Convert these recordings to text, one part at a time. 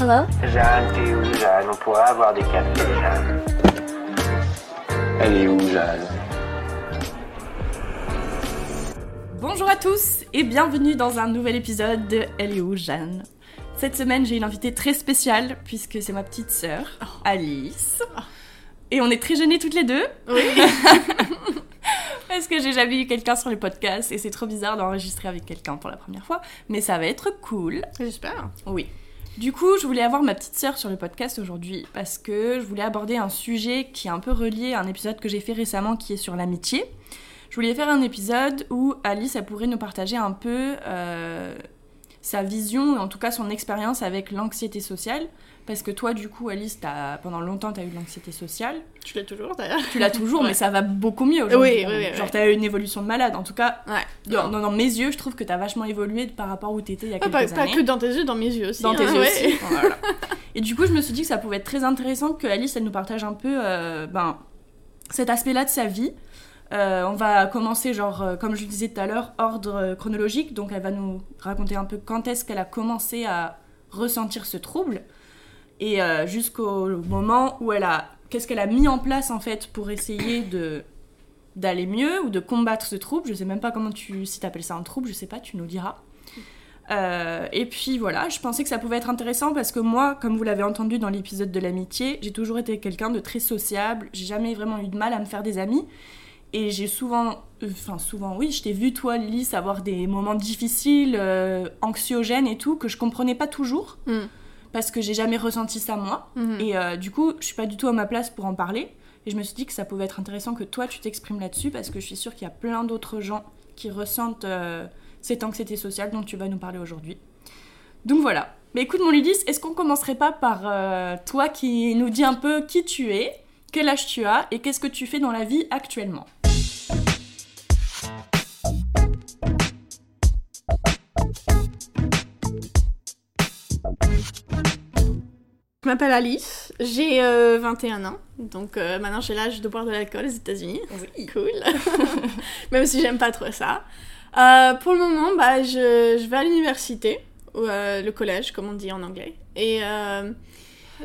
Hello? Jeanne, t'es où, Jeanne? On pourrait avoir des cafés, Jeanne. Elle est où, Jeanne? Bonjour à tous et bienvenue dans un nouvel épisode de Elle est où Jeanne? Cette semaine j'ai une invitée très spéciale puisque c'est ma petite sœur, Alice. Et on est très gênées toutes les deux. Oui. Parce que j'ai jamais eu quelqu'un sur le podcast et c'est trop bizarre d'enregistrer avec quelqu'un pour la première fois. Mais ça va être cool. J'espère. Oui. Du coup, je voulais avoir ma petite sœur sur le podcast aujourd'hui parce que je voulais aborder un sujet qui est un peu relié à un épisode que j'ai fait récemment qui est sur l'amitié. Je voulais faire un épisode où Alice, elle pourrait nous partager un peu euh, sa vision, en tout cas son expérience avec l'anxiété sociale. Parce que toi, du coup, Alice, as, pendant longtemps, tu as eu de l'anxiété sociale. Tu l'as toujours d'ailleurs. Tu l'as toujours, Ouais. mais ça va beaucoup mieux aujourd'hui. Oui, oui, oui, Genre, tu as eu une évolution de malade. En tout cas, Ouais. dans, dans- dans mes yeux, je trouve que tu as vachement évolué par rapport où tu étais il y a quelques pas, pas années. que dans tes yeux, dans mes yeux aussi. Dans tes hein, yeux ouais. aussi. Voilà. Et du coup, je me suis dit que ça pouvait être très intéressant que Alice, elle nous partage un peu euh, ben, cet aspect-là de sa vie. Euh, on va commencer, genre, euh, comme je le disais tout à l'heure, ordre chronologique. Donc, elle va nous raconter un peu quand est-ce qu'elle a commencé à ressentir ce trouble. Et euh, jusqu'au moment où elle a. Qu'est-ce qu'elle a mis en place, en fait, pour essayer de d'aller mieux ou de combattre ce trouble. Je sais même pas comment tu. Si t'appelles ça un trouble, je sais pas, tu nous diras. Euh, et puis voilà, je pensais que ça pouvait être intéressant parce que moi, comme vous l'avez entendu dans l'épisode de l'amitié, j'ai toujours été quelqu'un de très sociable. J'ai jamais vraiment eu de mal à me faire des amis. Et j'ai souvent, euh, enfin souvent, oui, je t'ai vu toi, Lys, avoir des moments difficiles, anxiogènes et tout, que je comprenais pas toujours Mm. Parce que j'ai jamais ressenti ça moi. Mhm. Et euh, du coup, je suis pas du tout à ma place pour en parler. Et je me suis dit que ça pouvait être intéressant que toi, tu t'exprimes là-dessus parce que je suis sûre qu'il y a plein d'autres gens qui ressentent euh, cette anxiété sociale dont tu vas nous parler aujourd'hui. Donc voilà. Mais écoute, mon Lydis, est-ce qu'on commencerait pas par euh, toi qui nous dis un peu qui tu es, quel âge tu as et qu'est-ce que tu fais dans la vie actuellement? Je m'appelle Alice, j'ai euh, 21 ans, donc euh, maintenant j'ai l'âge de boire de l'alcool aux États-Unis. Oui. Cool. Même si j'aime pas trop ça. Euh, pour le moment, bah, je, je vais à l'université, ou euh, le collège, comme on dit en anglais. Et euh,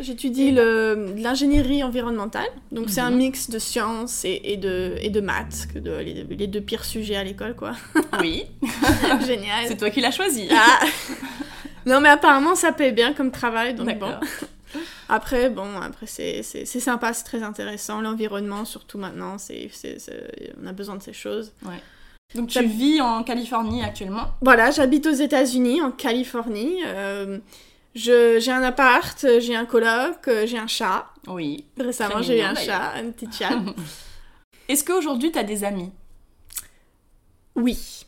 j'étudie le- l'ingénierie environnementale. Donc c'est un Mhm. mix de sciences et, et de, et de maths, que de- les, les deux pires sujets à l'école, quoi. Oui, Génial. c'est toi qui l'as choisi. Ah. Non, mais apparemment, ça paye bien comme travail, donc bon. Après, bon, après, c'est sympa, c'est très intéressant. L'environnement, surtout maintenant, c'est on a besoin de ces choses. Donc tu vis en Californie actuellement? Voilà, j'habite aux États-Unis, en Californie. Euh, je- j'ai un appart, j'ai un coloc, euh, j'ai un chat. Oui. Récemment, j'ai eu un chat, un petit chat. Est-ce qu'aujourd'hui tu as des amis? Oui.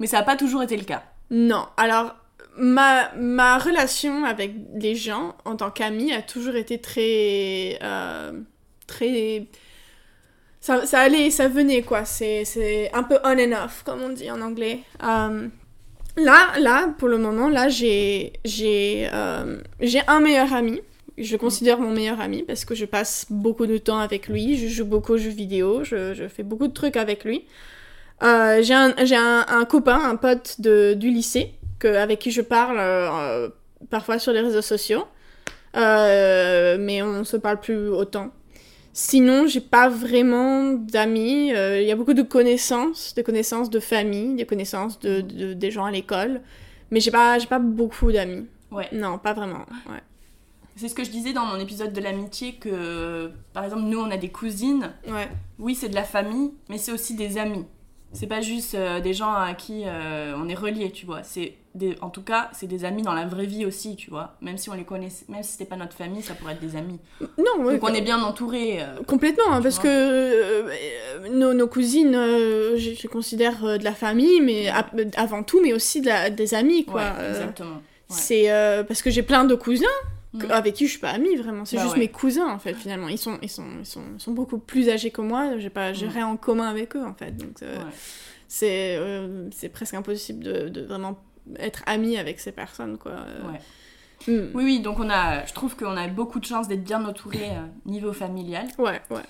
Mais ça n'a pas toujours été le cas? Non, alors ma, ma relation avec les gens en tant qu'amie a toujours été très. euh, très. Ça, ça allait et ça venait quoi, c'est un peu on and off comme on dit en anglais. Euh, là, là, pour le moment, là j'ai euh, un meilleur ami. Je considère mon meilleur ami parce que je passe beaucoup de temps avec lui, je joue beaucoup aux jeux vidéo, je, je fais beaucoup de trucs avec lui. Euh, j'ai un, un, un copain, un pote de, du lycée, que, avec qui je parle euh, parfois sur les réseaux sociaux, Euh, mais on se parle plus autant. Sinon, j'ai pas vraiment d'amis. Euh, Il y a beaucoup de connaissances, des connaissances de famille, des connaissances de, de- des gens à l'école, mais j'ai pas, j'ai pas beaucoup d'amis. Ouais. Non, pas vraiment. Ouais. C'est ce que je disais dans mon épisode de l'amitié que, par exemple, nous on a des cousines. Ouais. Oui, c'est de la famille, mais c'est aussi des amis. C'est pas juste euh, des gens à qui euh, on est reliés, tu vois. C'est des, en tout cas, c'est des amis dans la vraie vie aussi, tu vois. Même si on les connaît, même si c'était pas notre famille, ça pourrait être des amis. Non, ouais, Donc on est bien entouré. euh, Complètement, hein, parce que euh, euh, nos, nos cousines, euh, je, considère euh, de la famille, mais avant tout, mais aussi de la- des amis, quoi. ouais, Euh, exactement. C'est euh, parce que j'ai plein de cousins Mhm. avec qui je suis pas amie vraiment. C'est Bah juste ouais. mes cousins en fait finalement. Ils sont ils sont ils sont, ils sont beaucoup plus âgés que moi. J'ai pas j'ai Mhm. rien en commun avec eux en fait. Donc euh, Ouais. c'est euh, c'est presque impossible de, de vraiment être amie avec ces personnes quoi. Euh, Ouais. mm. Oui, oui, donc on a, je trouve qu'on a beaucoup de chance d'être bien entouré niveau familial. Ouais ouais.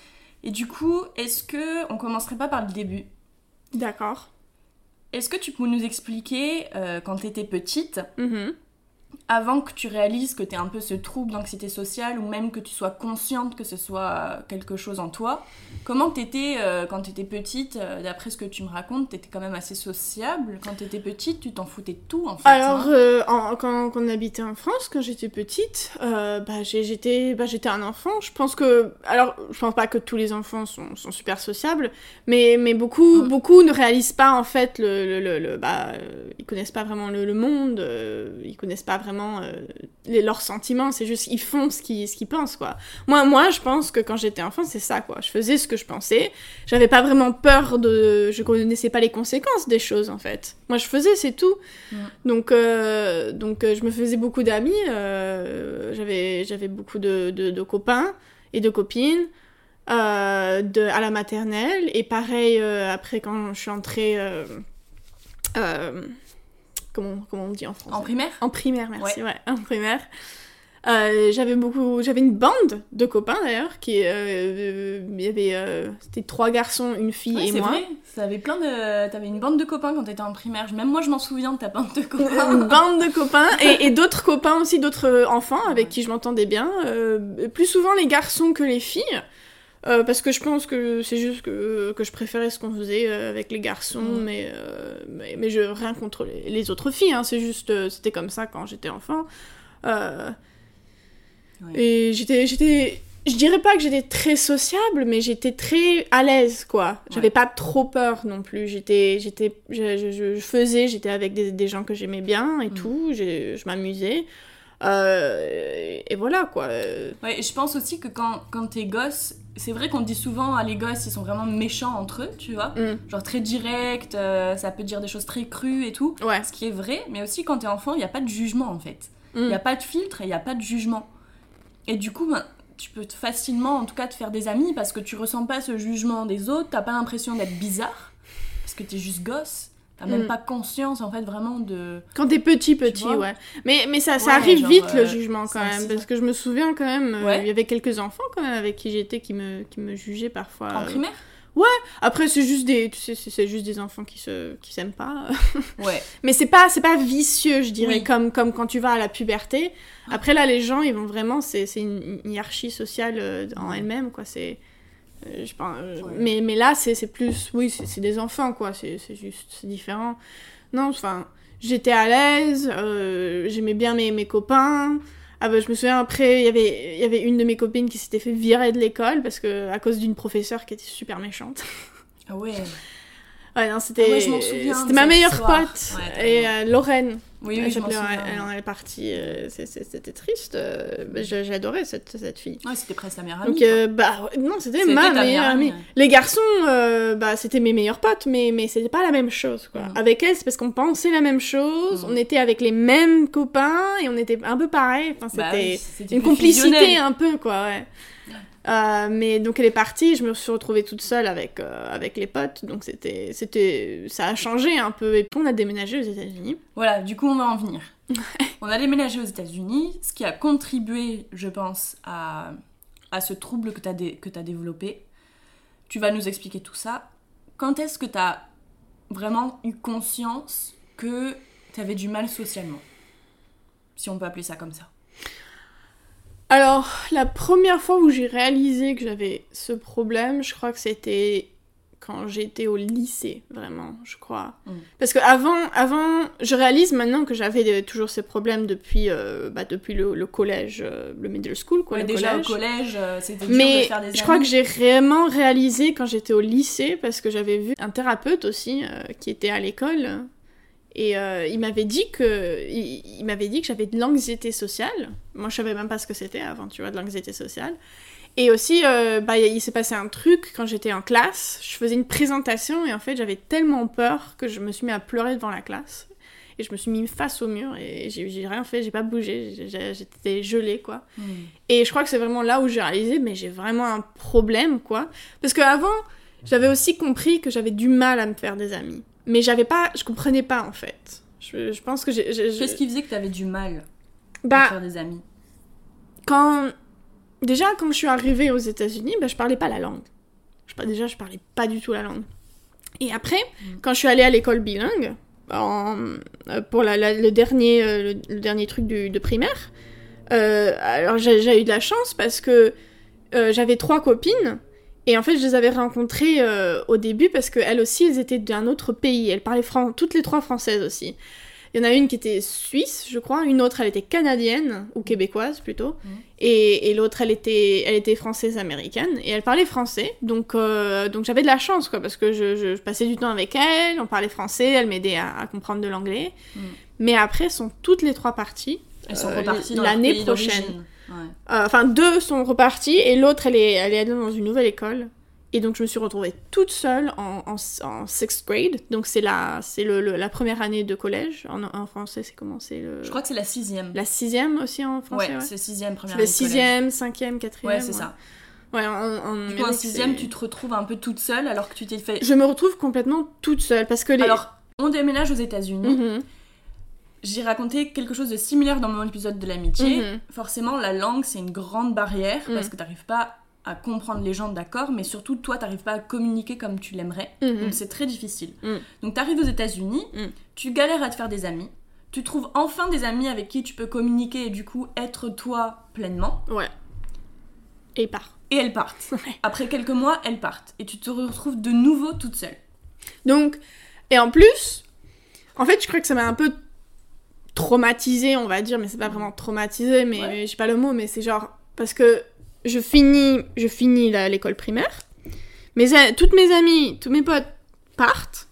Et du coup, est-ce que on commencerait pas par le début? D'accord. Est-ce que tu peux nous expliquer, euh, quand tu étais petite, Mhm. Avant que tu réalises que tu un peu ce trouble d'anxiété sociale ou même que tu sois consciente que ce soit quelque chose en toi, comment t'étais euh, quand t'étais petite euh, D'après ce que tu me racontes, t'étais quand même assez sociable. Quand t'étais petite, tu t'en foutais de tout en fait. Alors, hein. euh, en- quand, quand on habitait en France, quand j'étais petite, euh, bah, j'étais bah, j'étais un enfant. Je pense que. Alors, je pense pas que tous les enfants sont, sont super sociables, mais, mais beaucoup, Mm. beaucoup ne réalisent pas en fait le. le, le- le- bah, ils connaissent pas vraiment le, monde, ils connaissent pas vraiment euh, les- leurs sentiments, c'est juste ils font ce qu'ils ce qu'ils pensent quoi. Moi, moi, je pense que quand j'étais enfant, c'est ça quoi. Je faisais ce que je pensais. J'avais pas vraiment peur de. Je connaissais pas les conséquences des choses en fait. Moi, je faisais, c'est tout. Donc, euh, donc euh, je me faisais beaucoup d'amis. euh, j'avais, j'avais beaucoup de, de, de copains et de copines euh, de, à la maternelle. Et pareil, euh, après, quand je suis entrée. euh, comment, comment on dit en français En primaire? En primaire, merci, ouais, en primaire. Euh, j'avais beaucoup, j'avais une bande de copains d'ailleurs, qui, euh, euh, il y avait, euh, c'était trois garçons, une fille Ouais, et c'est moi. vrai. T'avais plein de, t'avais une bande de copains quand t'étais en primaire. Même moi, je m'en souviens de ta bande de une copains. bande de copains et, et d'autres copains aussi, d'autres enfants avec qui je m'entendais bien. Plus souvent les garçons que les filles. Euh, parce que je pense que c'est juste que, que je préférais ce qu'on faisait euh, avec les garçons, Mm. mais, euh, mais, mais je rien contre les, les autres filles, hein, c'est juste, c'était comme ça quand j'étais enfant. Euh, Ouais. Et j'étais, j'étais, je dirais pas que j'étais très sociable, mais j'étais très à l'aise, quoi. J'avais Ouais. pas trop peur non plus. J'étais, j'étais, je, je- je faisais, j'étais avec des, des gens que j'aimais bien et Mm. tout. Je m'amusais. Euh, et voilà, quoi. Ouais, je pense aussi que quand, quand t'es gosse, c'est vrai qu'on dit souvent, ah, les gosses, ils sont vraiment méchants entre eux, tu vois. mm, Genre très direct, euh, ça peut dire des choses très crues et tout. Ouais. Ce qui est vrai, mais aussi quand t'es enfant, il n'y a pas de jugement en fait. Il Mm. n'y a pas de filtre et il n'y a pas de jugement. Et du coup, ben, tu peux facilement, en tout cas, te faire des amis parce que tu ressens pas ce jugement des autres, t'as pas l'impression d'être bizarre parce que t'es juste gosse. T'as même Mm. pas conscience en fait vraiment de. Quand t'es petit, petit, ouais. Mais, mais ça, ça Ouais, arrive genre, vite, euh, le jugement, quand même. aussi. Parce que je me souviens, quand même, euh, Ouais. il y avait quelques enfants, quand même, avec qui j'étais, qui me, qui me jugeaient parfois. En euh, primaire? Après, c'est juste des, tu sais, c'est juste des enfants qui se, qui s'aiment pas. Ouais. Mais c'est pas, c'est pas vicieux, je dirais, Oui. comme, comme quand tu vas à la puberté. Après, là, les gens, ils vont vraiment, c'est c'est une, hiérarchie sociale euh, en elle-même, quoi. C'est. Euh, je pense, euh, Ouais. mais, mais là, c'est c'est plus. Oui, c'est c'est des enfants, quoi. C'est c'est juste. C'est différent. Non, enfin. J'étais à l'aise, euh, j'aimais bien mes, mes copains. Ah bah, je me souviens après, il y avait- il y avait une de mes copines qui s'était fait virer de l'école parce que à cause d'une professeure qui était super méchante. Ah ouais. Ouais, non, c'était Ah ouais, c'était ma meilleure pote. Ouais, et euh, Lorraine, Oui, oui, je elle, en est partie. euh, c'était triste. euh, J'adorais cette, cette fille. Ouais, c'était presque la meilleure amie. Donc, bah, non, c'était ma ta meilleure amie. Les garçons, euh, bah, c'était mes meilleurs potes, mais, mais c'était pas la même chose, quoi. Mhm. Avec elle, c'est parce qu'on pensait la même chose, Mhm. on était avec les mêmes copains, et on était un peu pareil. Enfin, Bah c'était une complicité fusionnel. un peu, quoi, ouais. Euh, mais donc elle est partie, je me suis retrouvée toute seule avec, euh, avec les potes, donc c'était, c'était, ça a changé un peu. Et puis on a déménagé aux États-Unis. Voilà, du coup, on va en venir. on a déménagé aux États-Unis, ce qui a contribué, je pense, à, à ce trouble que tu as, développé. Tu vas nous expliquer tout ça. Quand est-ce que tu as vraiment eu conscience que tu avais du mal socialement? Si on peut appeler ça comme ça. Alors, la première fois où j'ai réalisé que j'avais ce problème, je crois que c'était quand j'étais au lycée, vraiment, je crois. Mm. Parce que avant, avant, je réalise maintenant que j'avais toujours ces problèmes depuis, euh, bah, depuis le, le collège, euh, le middle school, quoi, Ouais, le déjà collège. au collège, euh, c'était dur de Mais faire des je crois que j'ai vraiment réalisé quand j'étais au lycée, parce que j'avais vu un thérapeute aussi euh, qui était à l'école, et euh, il m'avait dit que il, il m'avait dit que j'avais de l'anxiété sociale. Moi, je savais même pas ce que c'était avant, tu vois, de l'anxiété sociale. Et aussi, euh, bah, il s'est passé un truc quand j'étais en classe. Je faisais une présentation et en fait, j'avais tellement peur que je me suis mis à pleurer devant la classe. Et je me suis mis face au mur et j'ai rien fait, j'ai pas bougé, j'étais gelée, quoi. Hmm. Et je crois que c'est vraiment là où j'ai réalisé, mais j'ai vraiment un problème, quoi. Parce qu'avant, j'avais aussi compris que j'avais du mal à me faire des amis. Mais j'avais pas, je comprenais pas, en fait. Je, je pense que j'ai... Qu'est-ce qui faisait que tu avais du mal à Bah, faire des amis quand... Déjà, quand je suis arrivée aux États-Unis, bah, je parlais pas la langue. Je, déjà, je parlais pas du tout la langue. Et après, Mm. quand je suis allée à l'école bilingue, en- euh, pour la- la- le, dernier, euh, le, le dernier truc du- de primaire. Euh, alors j'ai j'ai eu de la chance parce que euh, j'avais trois copines et en fait je les avais rencontrées euh, au début parce qu'elles aussi elles étaient d'un autre pays. Elles parlaient toutes les trois françaises aussi. Il y en a une qui était suisse, je crois, une autre elle était canadienne ou québécoise plutôt, Mhm. et, et l'autre elle était, elle était française américaine et elle parlait français. Donc, euh, donc j'avais de la chance quoi parce que je, je- je passais du temps avec elle, on parlait français, elle m'aidait à, à comprendre de l'anglais. Mhm. Mais après elles sont toutes les trois parties. Elles sont Euh, reparties l'année prochaine. Euh, Enfin, deux sont repartis et l'autre, elle est, elle est allée dans une nouvelle école. Et donc, je me suis retrouvée toute seule en, en, en sixth grade. Donc, c'est la, c'est le, le- la première année de collège. En, en français, c'est comment? C'est le... Je crois que c'est la sixième. La sixième aussi en français, ouais, ouais. c'est sixième première le année collège. sixième, cinquième, quatrième. Ouais, c'est ça. Ouais, en, en Du coup, en sixième, tu te retrouves un peu toute seule alors que tu t'es fait. Je me retrouve complètement toute seule parce que les... Alors, on déménage aux États-Unis. Mhm, J'ai raconté quelque chose de similaire dans mon épisode de l'amitié. mhm. Forcément, la langue, c'est une grande barrière Mm. parce que t'arrives pas à comprendre les gens, d'accord, mais surtout, toi, t'arrives pas à communiquer comme tu l'aimerais. Mhm. Donc, c'est très difficile. Donc, t'arrives aux États-Unis, tu galères à te faire des amis. Tu trouves enfin des amis avec qui tu peux communiquer et du coup être toi pleinement. Ouais. Et part. Et elles partent. Ouais. Après quelques mois, elles partent. Et tu te retrouves de nouveau toute seule. Donc, et en plus, en fait, je crois que ça m'a un peu traumatisé, on va dire, mais c'est pas vraiment traumatisé, mais Ouais. j'ai pas le mot, mais c'est genre parce que je finis, je finis l'école primaire, mes toutes mes amies, tous mes potes partent,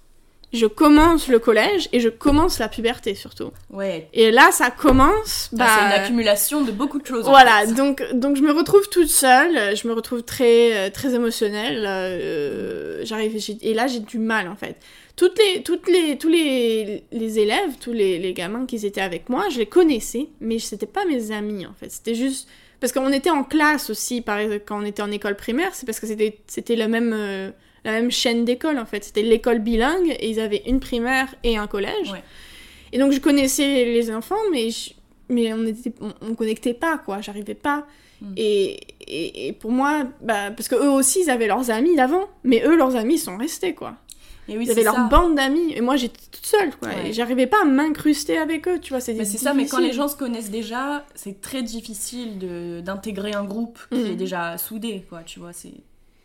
je commence le collège et je commence la puberté surtout. Ouais. Et là, ça commence. Là, bah, c'est une accumulation de beaucoup de choses. en voilà, fait. donc, donc je me retrouve toute seule, je me retrouve très, euh, très émotionnelle. euh, j'arrive, et là j'ai du mal en fait. Toutes les, toutes les, tous les, les élèves, tous les, les gamins qui étaient avec moi, je les connaissais, mais c'était pas mes amis en fait. C'était juste parce qu'on était en classe aussi, par quand on était en école primaire, c'est parce que c'était, c'était la même, euh, la même chaîne d'école en fait. C'était l'école bilingue et ils avaient une primaire et un collège. Ouais. Et donc je connaissais les enfants, mais je- mais on était, on, on connectait pas quoi. J'arrivais pas. Mm. Et, et, et pour moi, bah, parce que eux aussi ils avaient leurs amis d'avant, mais eux leurs amis sont restés quoi. Et oui, Ils avaient leur ça. bande d'amis et moi j'étais toute seule quoi. Ouais. Et j'arrivais pas à m'incruster avec eux, tu vois. C'est ça, mais quand les gens se connaissent déjà, c'est très difficile d'intégrer un groupe qui Mhm. est déjà soudé, quoi, tu vois. c'est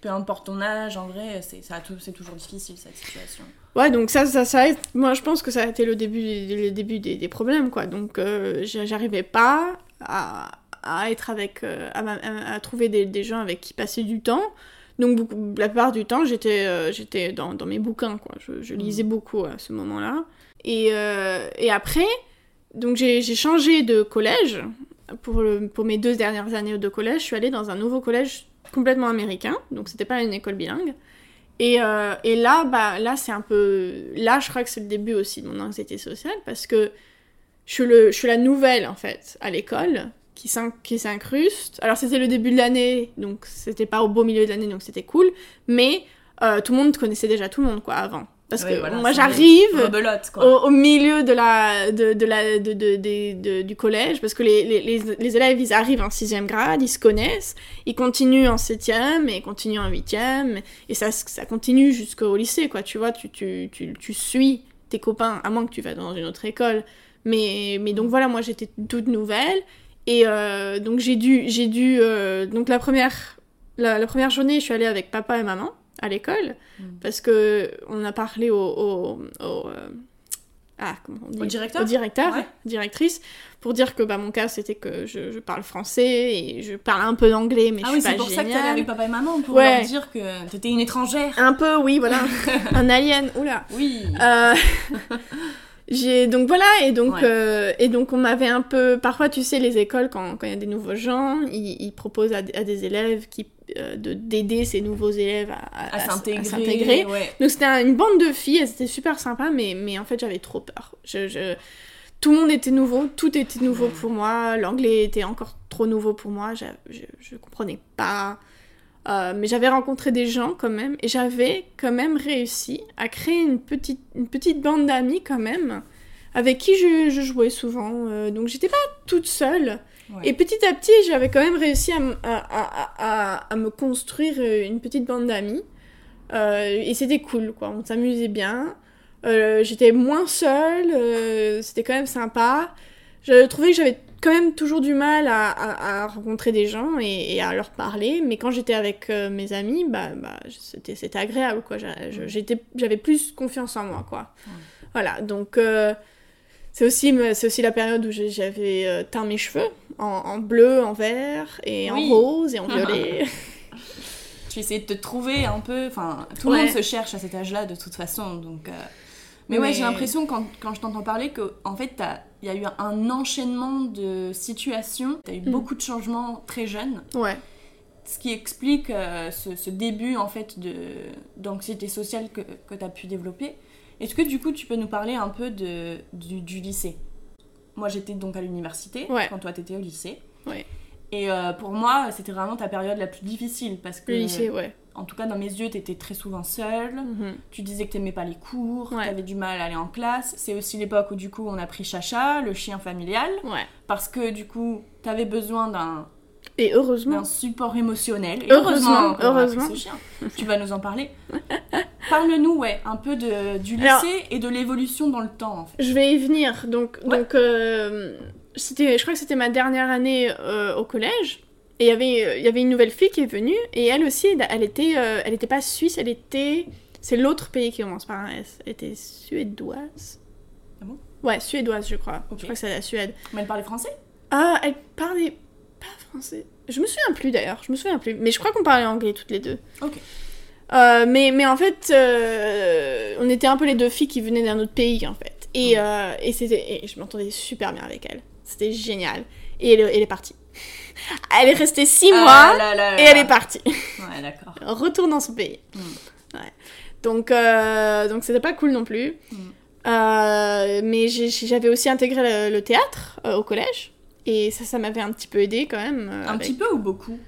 Peu importe ton âge, en vrai, c'est toujours difficile cette situation. Ouais, donc ça, ça, ça moi je pense que ça a été le début, le début des, des problèmes, quoi. Donc euh, j'a- j'arrivais pas à, à être avec, euh, à, ma- à- à trouver des, des gens avec qui passer du temps. Donc beaucoup, la plupart du temps, j'étais euh, j'étais dans, dans mes bouquins, quoi. Je, je lisais beaucoup à ce moment-là. Et, euh, et après, donc j'ai changé de collège. Pour, le, pour mes deux dernières années de collège, je suis allée dans un nouveau collège complètement américain. Donc c'était pas une école bilingue. Et, euh, et là, bah, là c'est un peu... Là, je crois que c'est le début aussi de mon anxiété sociale parce que je suis, le, je suis la nouvelle, en fait, à l'école qui s'in- qui s'incruste. Alors, c'était le début de l'année, donc c'était pas au beau milieu de l'année, donc c'était cool. Mais euh, tout le monde connaissait déjà tout le monde, quoi, avant. Parce que voilà, moi, j'arrive au, au milieu de la, de, de la, de, de- du collège, parce que les, les, les, les élèves, ils arrivent en sixième grade, ils se connaissent, ils continuent en septième, et ils continuent en huitième, et ça, ça continue jusqu'au lycée, quoi, tu vois, tu, tu, tu, tu suis tes copains, à moins que tu vas dans une autre école. Mais, mais donc voilà, moi j'étais toute nouvelle, et euh, donc j'ai dû, j'ai dû, euh, donc la première, la, la première journée, je suis allée avec papa et maman à l'école, Mm. parce que on a parlé au, au, au, euh, ah, comment on dit Au directeur Au directeur, Ouais. directrice, pour dire que bah, mon cas c'était que je, je parle français et je parle un peu d'anglais, mais Ah je oui, suis c'est pas pour ça que t'allais géniale. avec papa et maman, pour Ouais. leur dire que t'étais une étrangère. Un peu, oui, voilà. un alien, oula. Oui. J'ai donc voilà et donc Ouais. euh, et donc on m'avait un peu parfois tu sais les écoles quand quand il y a des nouveaux gens ils, ils proposent à, des- à des élèves qui euh, de d'aider ces nouveaux élèves à, à s'intégrer. Ouais. donc c'était un- une bande de filles étaient super sympas mais mais en fait j'avais trop peur je, je- tout le monde était nouveau tout était nouveau Ouais. pour moi l'anglais était encore trop nouveau pour moi je je, je comprenais pas euh, mais j'avais rencontré des gens quand même et j'avais quand même réussi à créer une petite, une petite bande d'amis quand même avec qui je, je jouais souvent. euh, donc j'étais pas toute seule. Ouais. Et petit à petit, j'avais quand même réussi à, à, à- à- me construire euh, une petite bande d'amis. Euh, et c'était cool, quoi. On s'amusait bien. J'étais moins seule, c'était quand même sympa. Je trouvais que j'avais quand même toujours du mal à, à- à rencontrer des gens et, et à leur parler, mais quand j'étais avec euh, mes amis, bah, bah, c'était, agréable, quoi. J'avais plus confiance en moi, quoi. Ouais. Voilà, donc euh, c'est, aussi, aussi la période où j'avais euh, teint mes cheveux en, en bleu, en vert, et Oui. en rose, et en violet. Tu essayes de te trouver un peu. Enfin, tout le monde se cherche à cet âge-là de toute façon. Donc, Mais, ouais, j'ai l'impression quand, quand je t'entends parler que en fait, il y a eu un enchaînement de situations. Tu as eu Mm. beaucoup de changements très jeunes. ouais. Ce qui explique euh, ce, ce début en fait de d'anxiété sociale que, que tu as pu développer. Est-ce que du coup tu peux nous parler un peu de, du, du lycée? Moi j'étais donc à l'université Ouais. quand toi t'étais au lycée. Ouais. Et euh, pour moi c'était vraiment ta période la plus difficile parce que Le lycée, ouais. En tout cas dans mes yeux t'étais très souvent seule. Mhm. Tu disais que t'aimais pas les cours, Ouais. t'avais du mal à aller en classe. C'est aussi l'époque où du coup on a pris Chacha, le chien familial, Ouais. parce que du coup t'avais besoin d'un Et heureusement. d'un support émotionnel. Et Heureusement, heureusement. ce chien. Tu vas nous en parler. Parle-nous, ouais, un peu de, du lycée Alors- et de l'évolution dans le temps, en fait. Je vais y venir. Donc, Ouais. donc euh, c'était, je crois que c'était ma dernière année euh, au collège. Et il y avait, euh, il y avait une nouvelle fille qui est venue. Et elle aussi, elle était, euh, elle était pas suisse, elle était. C'est l'autre pays qui commence par un S. Elle était suédoise. Ah bon? Ouais, suédoise, je crois. Je crois que c'est la Suède. Mais elle parlait français? Ah, elle parlait pas français. Je me souviens plus d'ailleurs, je me souviens plus. Mais je crois qu'on parlait anglais toutes les deux. Ok. Euh, mais, mais en fait, euh, on était un peu les deux filles qui venaient d'un autre pays en fait. Et, euh, et, et je m'entendais super bien avec elle. C'était génial. Et elle, elle est partie. Elle est restée six mois Ah là là là et elle est partie. Ouais, d'accord. Retour dans son pays. Mm. Ouais. Donc, euh, donc c'était pas cool non plus. Mm. Euh, mais j'avais aussi intégré le, le théâtre euh, au collège. Et ça, ça m'avait un petit peu aidé quand même. euh, Un avec- petit peu ou beaucoup?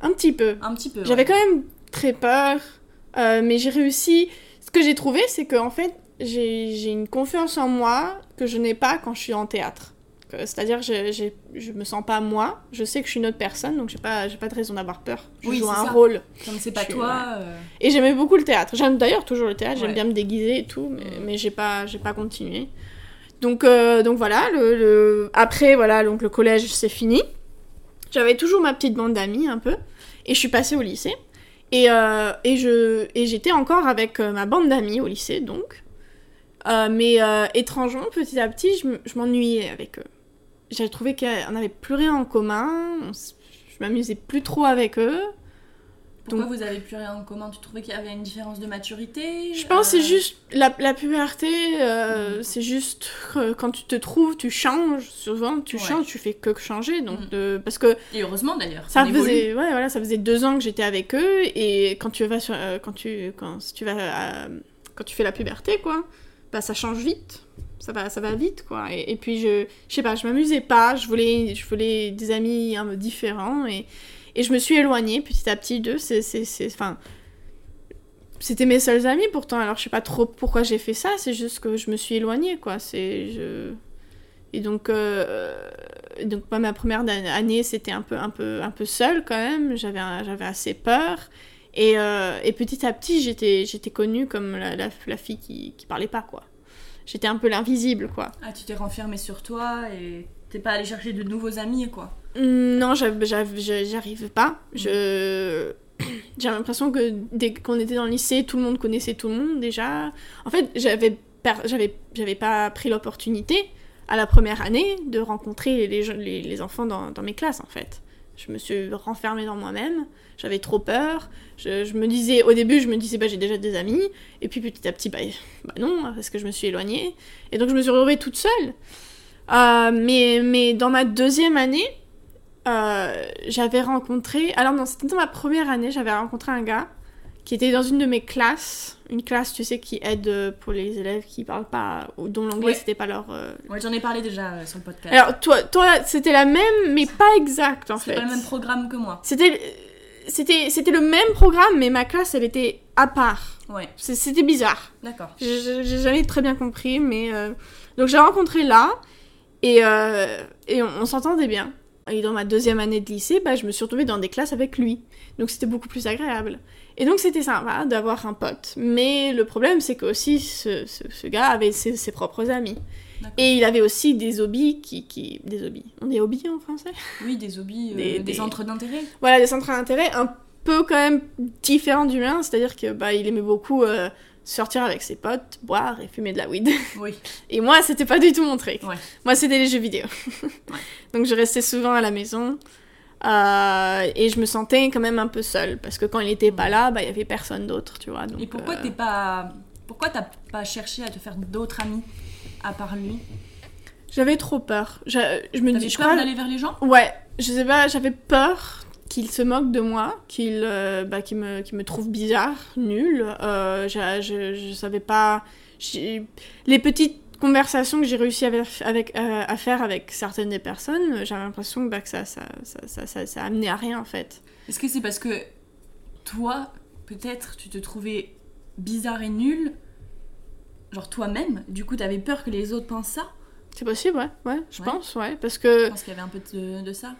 Un petit peu. Un petit peu. J'avais quand même très peur, mais j'ai réussi. Ce que j'ai trouvé, c'est qu'en fait, j'ai j'ai une confiance en moi que je n'ai pas quand je suis en théâtre. Que- C'est-à-dire, je, je me sens pas moi, je sais que je suis une autre personne, donc j'ai pas, pas de raison d'avoir peur. Je Oui, joue un ça. rôle. Comme c'est pas Je toi. euh, Et j'aimais beaucoup le théâtre. J'aime d'ailleurs toujours le théâtre, j'aime bien me déguiser et tout, mais, mais j'ai pas, pas continué. Donc, euh, donc voilà, le, le- après, voilà, donc le collège, c'est fini. J'avais toujours ma petite bande d'amis, un peu, et je suis passée au lycée. Et, euh, et, je, et j'étais encore avec euh, ma bande d'amis au lycée, donc. Euh, mais euh, étrangement, petit à petit, je m'ennuyais avec eux. J'ai trouvé qu'on n'avait plus rien en commun, on je m'amusais plus trop avec eux. Pourquoi Donc- vous avez plus rien en commun? Tu trouvais qu'il y avait une différence de maturité? Je pense que Euh, c'est juste la, la puberté, euh, c'est juste euh, quand tu te trouves, tu changes. Souvent, tu Ouais. changes, tu fais que changer. Donc, Mm. de- parce que Et heureusement d'ailleurs. ça faisait, ouais, voilà, ça faisait deux ans que j'étais avec eux et quand tu vas sur, euh, quand tu, quand si tu vas, à- quand tu fais la puberté, quoi, bah ça change vite. Ça va, ça va vite, quoi. Et, puis je, je sais pas, je m'amusais pas. Je voulais, je voulais des amis un peu différents et, et je me suis éloignée petit à petit d'eux. C'est, c'était mes seuls amis pourtant. Alors je sais pas trop pourquoi j'ai fait ça. C'est juste que je me suis éloignée, quoi. C'est, je, et donc, euh, donc moi, ma première année, c'était un peu, un peu, un peu seule quand même. J'avais assez peur. Et, euh, et petit à petit, j'étais, j'étais connue comme la, la, la fille qui, qui parlait pas, quoi. J'étais un peu l'invisible, quoi. Ah, tu t'es renfermée sur toi et t'es pas allé chercher de nouveaux amis, quoi. Mm, Non, j'arrive pas. Je... J'ai l'impression que dès qu'on était dans le lycée, tout le monde connaissait tout le monde déjà. En fait, j'avais j'avais j'avais pas pris l'opportunité à la première année de rencontrer les, gens- les, les enfants dans, dans mes classes, en fait. Je me suis renfermée dans moi-même. J'avais trop peur. Je, je me disais, au début, je me disais, bah, j'ai déjà des amis. Et puis petit à petit, bah, bah non, parce que je me suis éloignée. Et donc, je me suis retrouvée toute seule. Euh, mais, mais dans ma deuxième année, euh, j'avais rencontré. Alors, non, c'était dans ma première année, j'avais rencontré un gars qui était dans une de mes classes. Une classe, tu sais, qui aide euh, pour les élèves qui parlent pas, dont l'anglais Ouais. c'était pas leur. euh, Ouais, j'en ai parlé déjà euh, sur le podcast. Alors, toi, toi c'était la même, mais pas exact en fait. pas le même programme que moi. C'était. C'était, c'était le même programme, mais ma classe, elle était à part. Ouais, C'était bizarre. d'accord. J'ai jamais très bien compris, mais... euh, Donc j'ai rencontré là, et, euh, et on, on s'entendait bien. Et dans ma deuxième année de lycée, bah, je me suis retrouvée dans des classes avec lui. Donc c'était beaucoup plus agréable. Et donc c'était sympa d'avoir un pote. Mais le problème, c'est que aussi ce, ce- ce gars avait ses, ses propres amis. Et il avait aussi des hobbies qui... qui... Des hobbies. On dit hobbies en français? Oui, des hobbies, euh, des- centres d'intérêt. Voilà, des centres d'intérêt un peu quand même différents du mien. C'est-à-dire que bah, il aimait beaucoup euh, sortir avec ses potes, boire et fumer de la weed. Oui. Et moi, c'était pas du tout mon truc. Ouais. Moi, c'était les jeux vidéo. Donc, je restais souvent à la maison. euh, et je me sentais quand même un peu seule. Parce que quand il était pas là, bah, il y avait personne d'autre, tu vois. Donc, Et pourquoi euh, t'es pas. Pourquoi t'as pas cherché à te faire d'autres amis à part lui? J'avais trop peur. Je, je me T'avais dis, je peur crois. d'aller vers les gens? Ouais, je sais pas, j'avais peur qu'il se moque de moi, qu'il euh, bah, me, me trouve bizarre, nul. Euh, je, je, je savais pas. Les petites conversations que j'ai réussi avec, avec, euh, à faire avec certaines des personnes, j'avais l'impression bah, que ça, ça, ça, ça, ça, ça amenait à rien en fait. Est-ce que c'est parce que toi, peut-être, tu te trouvais bizarre et nul Genre toi-même Du coup, t'avais peur que les autres pensent ça? C'est possible, ouais, ouais, je Ouais. pense, ouais, parce Je que pense qu'il y avait un peu de, de ça.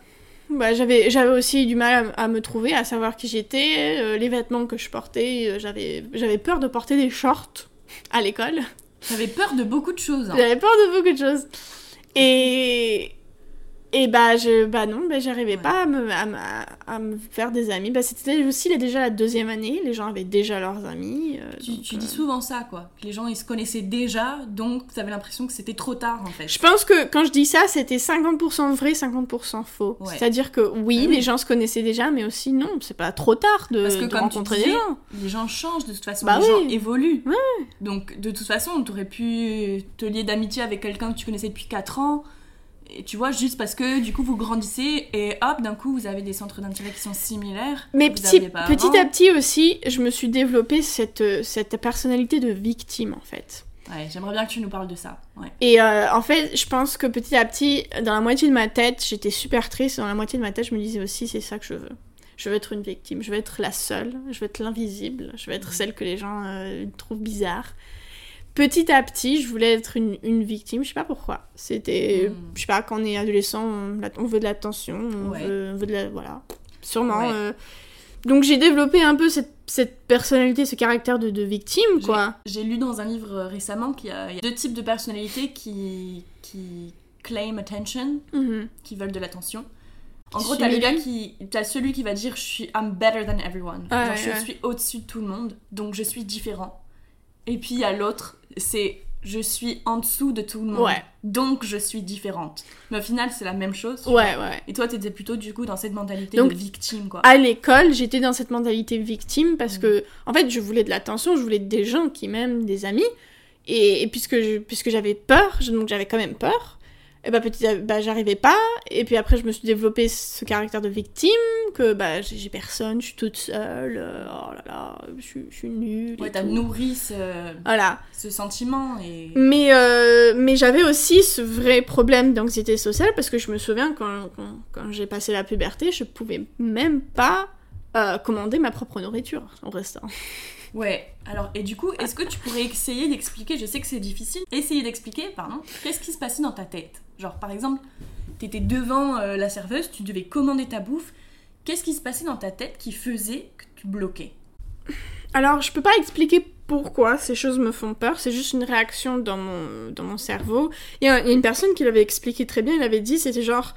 Bah, j'avais j'avais aussi du mal à, à me trouver, à savoir qui j'étais, euh, les vêtements que je portais, euh, j'avais j'avais peur de porter des shorts à l'école. T'avais peur de beaucoup de choses. hein. J'avais peur de beaucoup de choses. Et. Et bah, je, bah non, bah, j'arrivais Ouais. pas à me, à, me- à me faire des amis. Bah, c'était aussi déjà la deuxième année, les gens avaient déjà leurs amis. euh, Tu, donc, tu euh, dis souvent ça, quoi. Que les gens, ils se connaissaient déjà, donc t'avais l'impression que c'était trop tard, en fait. Je pense que quand je dis ça, c'était 50% vrai, 50% faux. Ouais. C'est-à-dire que oui, Ah oui. les gens se connaissaient déjà, mais aussi non, c'est pas trop tard de, Parce que de comme tu rencontrer disais, des gens. Les gens changent de toute façon, Bah les gens évoluent. Donc de toute façon, t'aurais pu te lier d'amitié avec quelqu'un que tu connaissais depuis 4 ans. Et tu vois, juste parce que du coup vous grandissez et hop, d'un coup vous avez des centres d'intérêt qui sont similaires. Mais petit, petit à petit aussi, je me suis développé cette, cette personnalité de victime en fait. Ouais, j'aimerais bien que tu nous parles de ça. Ouais. Et euh, en fait, je pense que petit à petit, dans la moitié de ma tête, j'étais super triste. Dans la moitié de ma tête, je me disais aussi, c'est ça que je veux. Je veux être une victime, je veux être la seule, je veux être l'invisible, je veux être celle que les gens euh, trouvent bizarre. Petit à petit, je voulais être une, une victime, je sais pas pourquoi. C'était, Mm. je sais pas, quand on est adolescent, on, on veut de l'attention, on, Ouais. veut, on veut de la. Voilà. Sûrement. Ouais. euh. Donc j'ai développé un peu cette, cette personnalité, ce caractère de, de victime, J'ai- quoi. J'ai lu dans un livre euh, récemment qu'il y, a il y a deux types de personnalités qui, qui claim attention, Mhm. qui veulent de l'attention. En gros, t'as le gars qui. T'as celui qui va dire je suis I'm better than everyone. Genre, je ouais. suis au-dessus de tout le monde, donc je suis différent. Et puis il y a l'autre, c'est je suis en dessous de tout le monde, Ouais. donc je suis différente. Mais au final, c'est la même chose. Ouais, ouais. Et toi, t'étais plutôt du coup dans cette mentalité Donc, de victime, quoi. à l'école, j'étais dans cette mentalité victime parce Mm. que, en fait, je voulais de l'attention, je voulais des gens qui m'aiment, des amis. Et, et puisque, je- puisque j'avais peur, je- donc j'avais quand même peur, et bah petit à bah, j'arrivais pas. Et puis après, je me suis développé ce caractère de victime, que bah j'ai personne, je suis toute seule, euh, oh là là, je, suis- je suis nulle. Ouais, t'as nourri ce, Voilà. ce sentiment et. Mais, euh, mais j'avais aussi ce vrai problème d'anxiété sociale parce que je me souviens quand, quand, quand j'ai passé la puberté, je pouvais même pas euh, commander ma propre nourriture au restaurant. Ouais, alors, et du coup, est-ce que tu pourrais essayer d'expliquer, je sais que c'est difficile, essayer d'expliquer, pardon, qu'est-ce qui se passait dans ta tête? Genre, par exemple, t'étais devant euh, la serveuse, tu devais commander ta bouffe, qu'est-ce qui se passait dans ta tête qui faisait que tu bloquais? Alors, je peux pas expliquer pourquoi ces choses me font peur, c'est juste une réaction dans mon, dans mon cerveau. Il y, a une personne qui l'avait expliqué très bien, il avait dit c'était genre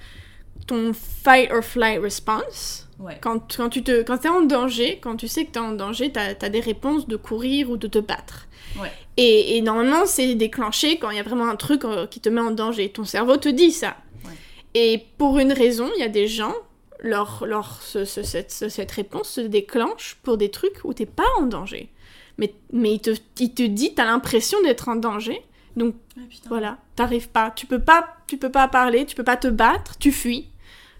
ton fight or flight response. Ouais. Quand, quand tu te, quand es en danger, quand tu sais que tu es en danger, tu as, des réponses de courir ou de te battre. Ouais. Et, et normalement, c'est déclenché quand il y a vraiment un truc euh, qui te met en danger. Ton cerveau te dit ça. Ouais. Et pour une raison, il y a des gens, leur, leur, ce- ce- cette, ce- cette réponse se déclenche pour des trucs où t'es pas en danger. Mais, mais il, te, il te dit, t'as l'impression d'être en danger. Donc Ah, voilà, t'arrives pas. Tu peux pas, tu peux pas parler, tu peux pas te battre, tu fuis.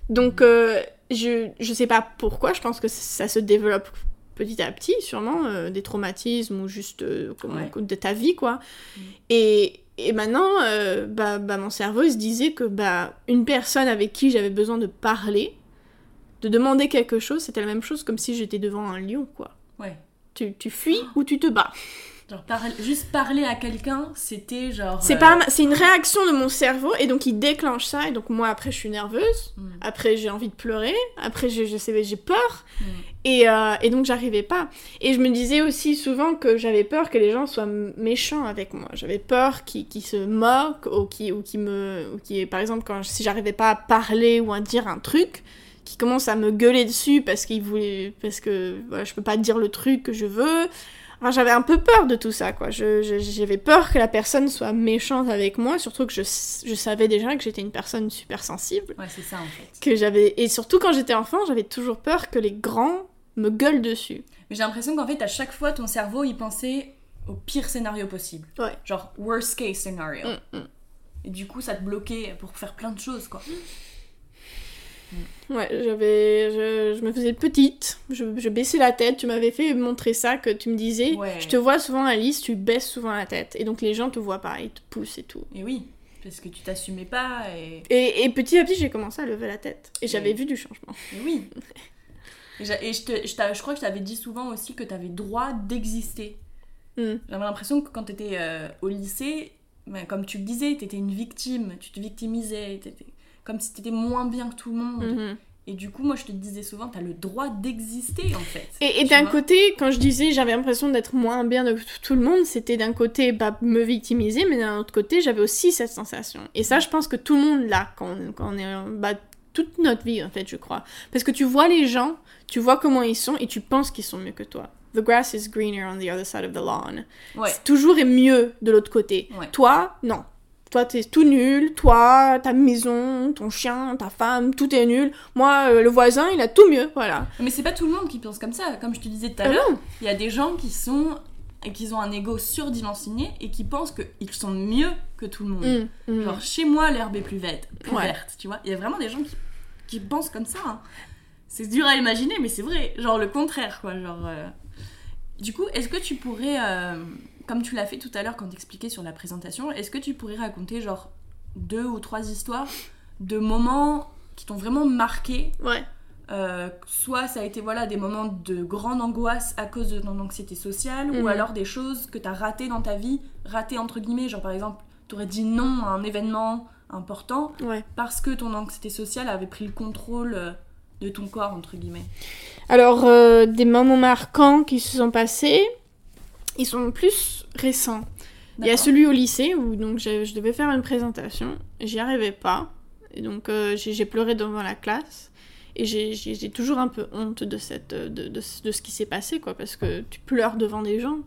Donc, euh, je, je sais pas pourquoi, je pense que ça se développe petit à petit, sûrement, euh, des traumatismes ou juste euh, comment- Ouais. de ta vie, quoi. Mm. Et, et maintenant, euh, bah, bah, mon cerveau, il se disait que bah, une personne avec qui j'avais besoin de parler, de demander quelque chose, c'était la même chose comme si j'étais devant un lion, quoi. Ouais. Tu, tu fuis ou tu te bats. Genre, juste parler à quelqu'un, c'était genre. C'est euh, pas, c'est une réaction de mon cerveau et donc il déclenche ça et donc moi après je suis nerveuse, Mm. après j'ai envie de pleurer, après je, je sais j'ai peur Mm. et, euh, et donc j'arrivais pas. Et je me disais aussi souvent que j'avais peur que les gens soient méchants avec moi. J'avais peur qu'ils se moquent ou qui ou qui me ou qui par exemple quand si j'arrivais pas à parler ou à dire un truc qui commencent à me gueuler dessus parce qu'ils voulaient parce que voilà, je peux pas dire le truc que je veux. Enfin, j'avais un peu peur de tout ça, quoi. Je- je- J'avais peur que la personne soit méchante avec moi, surtout que je, je savais déjà que j'étais une personne super sensible. Ouais, c'est ça en fait. Que j'avais... Et surtout quand j'étais enfant, j'avais toujours peur que les grands me gueulent dessus. Mais j'ai l'impression qu'en fait, à chaque fois, ton cerveau, il pensait au pire scénario possible. Ouais. Genre, worst case scenario. Mm, mm. Et du coup, ça te bloquait pour faire plein de choses, quoi. Ouais, j'avais... Je, je me faisais petite, je, je baissais la tête, tu m'avais fait montrer ça, que tu me disais, Ouais. je te vois souvent Alice, tu baisses souvent la tête. Et donc les gens te voient pas, ils te poussent et tout. Et oui, parce que tu t'assumais pas et. Et, et petit à petit, j'ai commencé à lever la tête. Et j'avais vu du changement. Et oui. Et, je, te- je je crois que je t'avais dit souvent aussi que t'avais droit d'exister. Mm. J'avais l'impression que quand t'étais euh, au lycée, ben, comme tu le disais, t'étais une victime, tu te victimisais, t'étais- comme si t'étais moins bien que tout le monde. Mhm. Et du coup, moi, je te disais souvent, t'as le droit d'exister, en fait. Et, d'un côté, quand je disais j'avais l'impression d'être moins bien de tout le monde, c'était d'un côté bah, me victimiser, mais d'un autre côté, j'avais aussi cette sensation. Et ça, je pense que tout le monde l'a quand, on- quand on est. Bah, toute notre vie, en fait, je crois. Parce que tu vois les gens, tu vois comment ils sont, et tu penses qu'ils sont mieux que toi. The grass is greener on the other side of the lawn. Ouais. Toujours est mieux de l'autre côté. Ouais. Toi, non. Toi, t'es tout nul. Toi, ta maison, ton chien, ta femme, tout est nul. Moi, euh, le voisin, il a tout mieux. Voilà. Mais c'est pas tout le monde qui pense comme ça. Comme je te disais tout à Ah l'heure, il y a des gens qui sont et qui ont un ego surdimensionné et qui pensent qu'ils sont mieux que tout le monde. Mm, mm. Genre chez moi l'herbe est plus verte, plus Ouais. verte, tu vois. Il y a vraiment des gens qui, qui pensent comme ça. hein. C'est dur à imaginer, mais c'est vrai. Genre le contraire, quoi. Genre. euh. Du coup, est-ce que tu pourrais, euh, comme tu l'as fait tout à l'heure quand t'expliquais sur la présentation, est-ce que tu pourrais raconter genre deux ou trois histoires de moments qui t'ont vraiment marqué Ouais. euh, soit ça a été voilà des moments de grande angoisse à cause de ton anxiété sociale Mhm. ou alors des choses que t'as ratées dans ta vie, ratées entre guillemets, genre par exemple t'aurais dit non à un événement important Ouais. parce que ton anxiété sociale avait pris le contrôle euh, de ton corps entre guillemets. Alors, euh, des moments marquants qui se sont passés, ils sont plus récents. Il y a celui au lycée où donc je, devais faire une présentation, j'y arrivais pas, et donc euh, j'ai pleuré devant la classe. Et j'ai- toujours un peu honte de, cette, de, de, de ce qui s'est passé, quoi, parce que tu pleures devant des gens.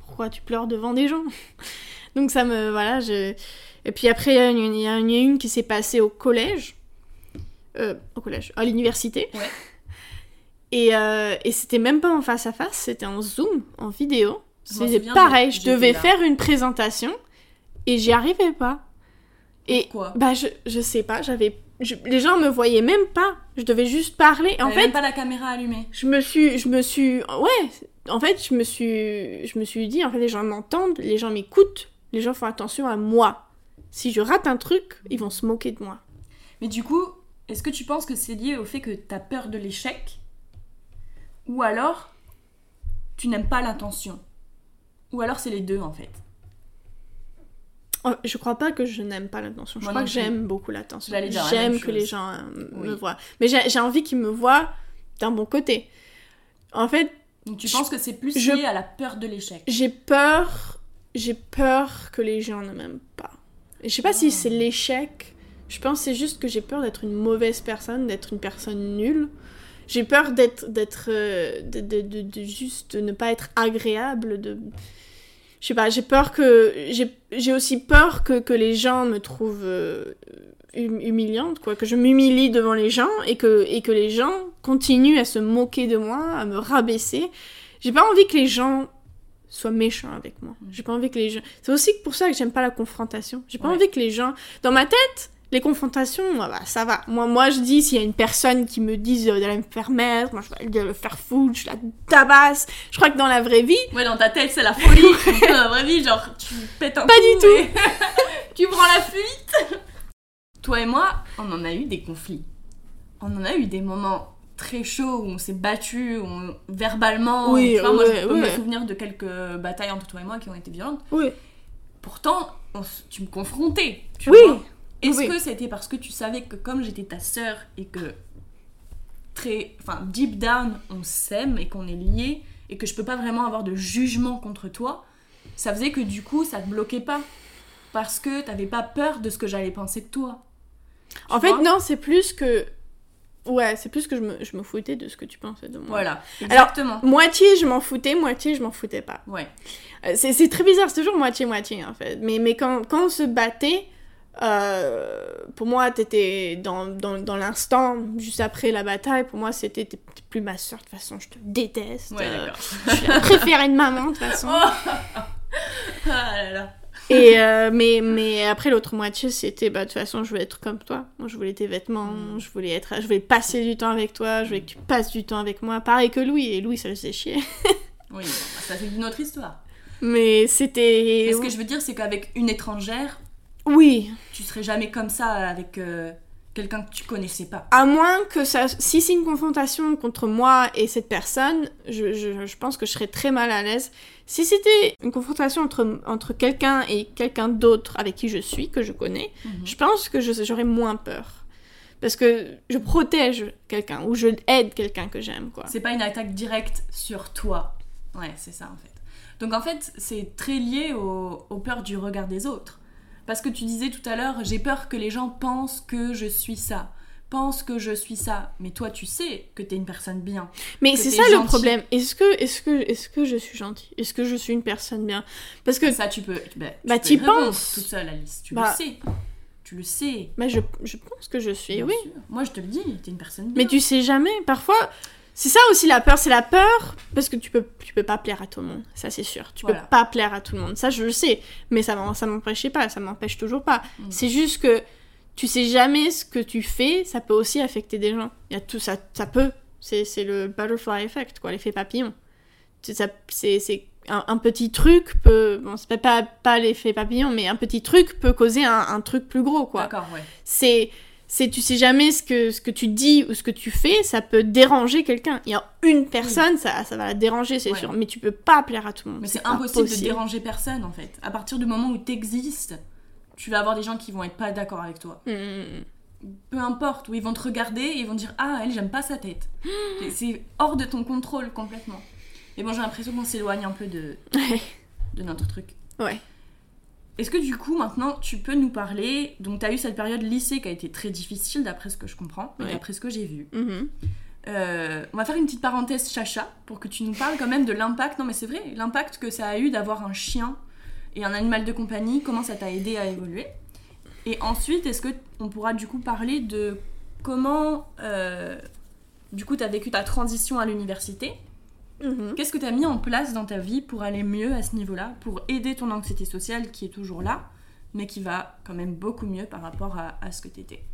Pourquoi tu pleures devant des gens? Donc ça me... Voilà, je... Et puis après, il y y a une qui s'est passée au collège. Euh, au collège, à l'université. Ouais. Et, euh, et c'était même pas en face à face, c'était en Zoom, en vidéo. C'était pareil, je devais faire une présentation et j'y arrivais pas. Et Pourquoi? bah je, je sais pas, j'avais je- les gens me voyaient même pas, je devais juste parler. En fait, même pas la caméra allumée. je me suis je me suis ouais, en fait, je me suis je me suis dit en fait les gens m'entendent, les gens m'écoutent, les gens font attention à moi. Si je rate un truc, ils vont se moquer de moi. Mais du coup, est-ce que tu penses que c'est lié au fait que t'as peur de l'échec? Ou alors tu n'aimes pas l'attention ou alors c'est les deux en fait. Oh, je crois pas que je n'aime pas l'attention. Je Moi crois que j'aime beaucoup l'attention. J'aime que chose. les gens euh, me voient. Mais j'ai envie qu'ils me voient d'un bon côté. En fait, Donc tu Je- penses que c'est plus je- lié à la peur de l'échec. j'ai peur. J'ai peur que les gens ne m'aiment pas. Je sais pas Ah. si c'est l'échec. Je pense que c'est juste que j'ai peur d'être une mauvaise personne, d'être une personne nulle. J'ai peur d'être. d'être. euh, de, de, de- de juste ne pas être agréable, de. Je sais pas, j'ai peur que. J'ai aussi peur que, que les gens me trouvent euh, hum- humiliante, quoi. Que je m'humilie devant les gens et que, et que les gens continuent à se moquer de moi, à me rabaisser. J'ai pas envie que les gens soient méchants avec moi. J'ai pas envie que les gens. C'est aussi pour ça que j'aime pas la confrontation. J'ai pas Ouais. envie que les gens. Dans ma tête, les confrontations, ah bah, ça va. Moi, moi, je dis, s'il y a une personne qui me dit euh, d'aller me faire mettre, moi, je vais le faire foutre, je la tabasse. Je crois que dans la vraie vie, Ouais, dans ta tête, c'est la folie. dans la vraie vie, genre, tu pètes un Pas coup du tout. tu prends la fuite. Toi et moi, on en a eu des conflits. On en a eu des moments très chaud, où on s'est battu, on- verbalement. Oui, vois, moi, je peux me souvenir de quelques batailles entre toi et moi qui ont été violentes. Oui. Pourtant, on s- tu me confrontais. Tu Oui. vois. Est-ce Oui. que c'était parce que tu savais que comme j'étais ta sœur et que très, enfin deep down, on s'aime et qu'on est liés et que je peux pas vraiment avoir de jugement contre toi, ça faisait que du coup ça te bloquait pas parce que t'avais pas peur de ce que j'allais penser de toi. Tu En fait, non, c'est plus que. Ouais, c'est plus que je me, je me foutais de ce que tu pensais de moi. Voilà, Alors- exactement. Moitié, je m'en foutais, moitié, je m'en foutais pas. Ouais. Euh, C'est c'est très bizarre, c'est toujours moitié-moitié en fait. Mais, mais quand, quand on se battait, euh, pour moi, t'étais dans, dans, dans l'instant, juste après la bataille, pour moi, c'était t'es plus ma soeur, de toute façon, je te déteste. Ouais, euh, je suis la préférée de maman, de toute façon. ah là là. Et, euh, mais, mais après, l'autre moitié, c'était, bah, de toute façon, je voulais être comme toi. Moi, je voulais tes vêtements, Mm. je voulais être, je voulais passer du temps avec toi, je voulais que tu passes du temps avec moi. Pareil que Louis, et Louis, ça le faisait chier. Oui, bah, ça c'est une autre histoire. Mais c'était... Et ce que je veux dire, c'est qu'avec une étrangère, Oui, tu serais jamais comme ça avec euh, quelqu'un que tu connaissais pas. À moins que ça. Si c'est une confrontation contre moi et cette personne, je, je, je pense que je serais très mal à l'aise. Si c'était une confrontation entre, entre quelqu'un et quelqu'un d'autre avec qui je suis, que je connais, Mhm. je pense que j'aurais moins peur. Parce que je protège quelqu'un ou je aide quelqu'un que j'aime, quoi. C'est pas une attaque directe sur toi. Ouais, c'est ça en fait. Donc en fait, c'est très lié au, aux peurs du regard des autres. Parce que tu disais tout à l'heure, j'ai peur que les gens pensent que je suis ça, pensent que je suis ça. Mais toi, tu sais que t'es une personne bien. Mais c'est ça le problème. Est-ce que, est-ce que, est-ce que je suis gentille? Est-ce que je suis une personne bien? Parce que Ça, tu peux. Bah, tu Bah, peux y penses. toute seule, Alice. Tu Bah, le sais. Tu le sais. bah, je, je pense que je suis, bien oui. sûr. Moi, je te le dis, t'es une personne bien. Mais tu sais jamais, parfois. C'est ça aussi la peur, c'est la peur parce que tu peux, tu peux pas plaire à tout le monde, ça c'est sûr. Tu Voilà. peux pas plaire à tout le monde, ça je le sais. Mais ça, ça m'empêchait pas, ça m'empêche toujours pas. Mm. C'est juste que tu sais jamais ce que tu fais, ça peut aussi affecter des gens. Il y a tout ça, ça peut. C'est c'est le butterfly effect, quoi, l'effet papillon. C'est ça- c'est c'est un, un petit truc peut, bon c'est pas pas l'effet papillon, mais un petit truc peut causer un, un truc plus gros, quoi D'accord, ouais. c'est c'est tu sais jamais ce que ce que tu dis ou ce que tu fais ça peut déranger quelqu'un il y a une personne ça ça va la déranger c'est Ouais. sûr mais tu peux pas plaire à tout le monde Mais c'est impossible de déranger personne en fait. À partir du moment où t'existes, tu vas avoir des gens qui vont être pas d'accord avec toi. Mm. Peu importe, où ils vont te regarder et ils vont dire Ah, elle, j'aime pas sa tête. Et c'est hors de ton contrôle complètement. Et bon, j'ai l'impression qu'on s'éloigne un peu de, de notre truc. Ouais. Est-ce que du coup, maintenant, tu peux nous parler Donc, t'as eu cette période lycée qui a été très difficile, d'après ce que je comprends, et Ouais. d'après ce que j'ai vu. Mhm. Euh, on va faire une petite parenthèse chacha pour que tu nous parles quand même de l'impact. Non, mais c'est vrai, l'impact que ça a eu d'avoir un chien et un animal de compagnie. Comment ça t'a aidé à évoluer Et ensuite, est-ce que on pourra du coup parler de comment, euh, du coup, t'as vécu ta transition à l'université Mhm. Qu'est-ce que t'as mis en place dans ta vie pour aller mieux à ce niveau-là, pour aider ton anxiété sociale qui est toujours là, mais qui va quand même beaucoup mieux par rapport à, à ce que t'étais?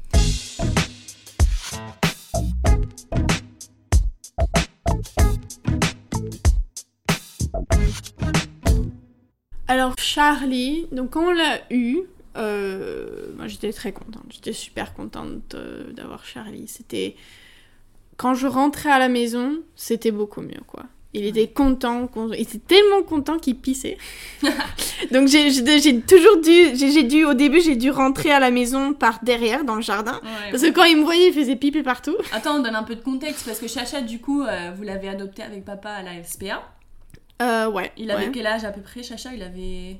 Alors Charlie donc quand on l'a eu euh, moi j'étais très contente. J'étais super contente euh, d'avoir Charlie. C'était quand je rentrais à la maison c'était beaucoup mieux quoi il était content, il était tellement content qu'il pissait. Donc j'ai toujours dû, j'ai j'ai dû, au début j'ai dû rentrer à la maison par derrière dans le jardin. Parce que quand il me voyait, il faisait pipi partout. Attends, on donne un peu de contexte parce que Chacha, du coup, euh, vous l'avez adopté avec papa à la SPA. Euh, ouais. Il avait ouais. quel âge à peu près, Chacha? Il avait.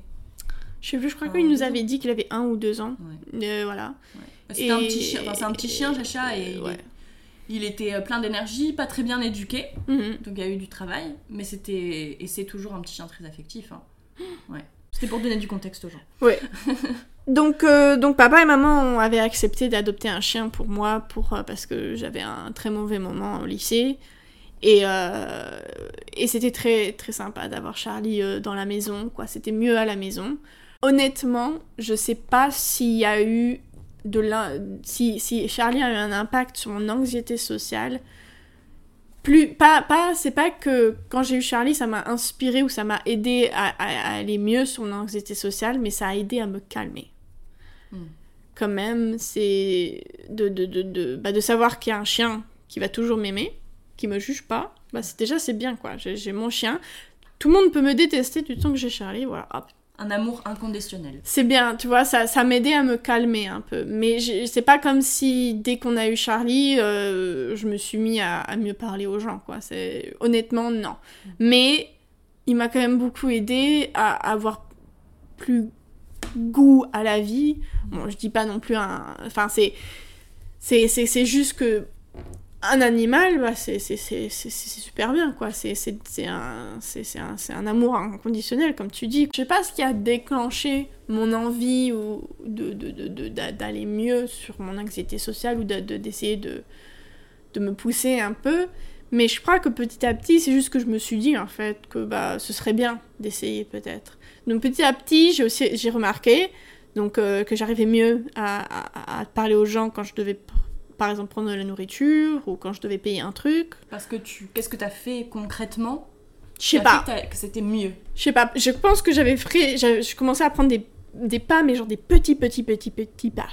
Je sais plus, je crois qu'il ou nous avait dit qu'il avait un ou deux ans. Euh, voilà. C'était un Et- petit chien. Enfin, c'est un petit chien, Chacha, et ouais. Il était euh, plein d'énergie, pas très bien éduqué. Mhm. Donc il y a eu du travail, mais c'était. Et c'est toujours un petit chien très affectif. hein. Ouais. C'était pour donner du contexte aux gens. Donc, euh, donc papa et maman avaient accepté d'adopter un chien pour moi pour, euh, parce que j'avais un très mauvais moment au lycée. Et, euh, et c'était très, très sympa d'avoir Charlie dans la maison, quoi. C'était mieux à la maison. Honnêtement, je sais pas s'il y a eu de l'in- si, si Charlie a eu un impact sur mon anxiété sociale. Plus, pas, pas, c'est pas que quand j'ai eu Charlie, ça m'a inspiré ou ça m'a aidé à, à- à aller mieux sur mon anxiété sociale, mais ça a aidé à me calmer. Hmm. Quand même, c'est de, de, de, de, bah, de savoir qu'il y a un chien qui va toujours m'aimer, qui me juge pas, bah c'est déjà c'est bien quoi. J'ai j'ai mon chien. Tout le monde peut me détester du temps que j'ai Charlie, voilà. hop. Un amour inconditionnel. C'est bien, tu vois, ça, ça m'aidait à me calmer un peu. Mais c'est pas comme si dès qu'on a eu Charlie, euh, je me suis mis à, mieux parler aux gens, quoi. C'est honnêtement non. Mais il m'a quand même beaucoup aidé à avoir plus goût à la vie. Bon, je dis pas non plus un. Enfin, c'est, c'est juste que. Un animal, bah, c'est, super bien, quoi. C'est, un, un, amour inconditionnel, comme tu dis. Je sais pas ce qui a déclenché mon envie d'aller mieux sur mon anxiété sociale ou de, de- d'essayer de, de me pousser un peu. Mais je crois que petit à petit, c'est juste que je me suis dit, en fait, que bah, ce serait bien d'essayer peut-être. Donc petit à petit, j'ai aussi j'ai remarqué donc, euh, que j'arrivais mieux à, à- à parler aux gens quand je devais, par exemple, prendre de la nourriture ou quand je devais payer un truc. Parce que tu. Qu'est-ce que t'as fait concrètement Je sais pas. fait que c'était mieux. Je sais pas. Je pense que j'avais fait... Je commençais à prendre des, des pas, mais genre des petits, petits, petits, petits pas.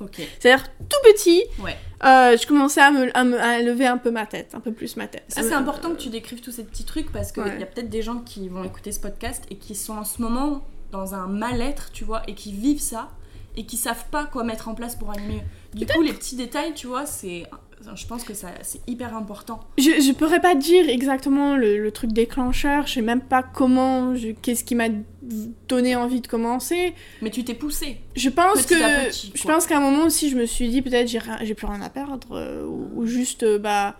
Ok. C'est-à-dire tout petit. Ouais. euh, je commençais à, me, à, me- à lever un peu ma tête, un peu plus ma tête. Ça, c'est me- important que tu décrives tous ces petits trucs parce qu'il Ouais. y a peut-être des gens qui vont écouter ce podcast et qui sont en ce moment dans un mal-être, tu vois, et qui vivent ça et qui savent pas quoi mettre en place pour aller mieux. Du coup, les petits détails, tu vois, c'est. Je pense que c'est hyper important. Je, je pourrais pas dire exactement le, le truc déclencheur, je sais même pas comment, qu'est-ce qui m'a donné envie de commencer. Mais tu t'es poussé. Je pense Petit que petit, je pense qu'à un moment aussi je me suis dit peut-être j'ai plus rien à perdre euh, ou, ou juste euh, bah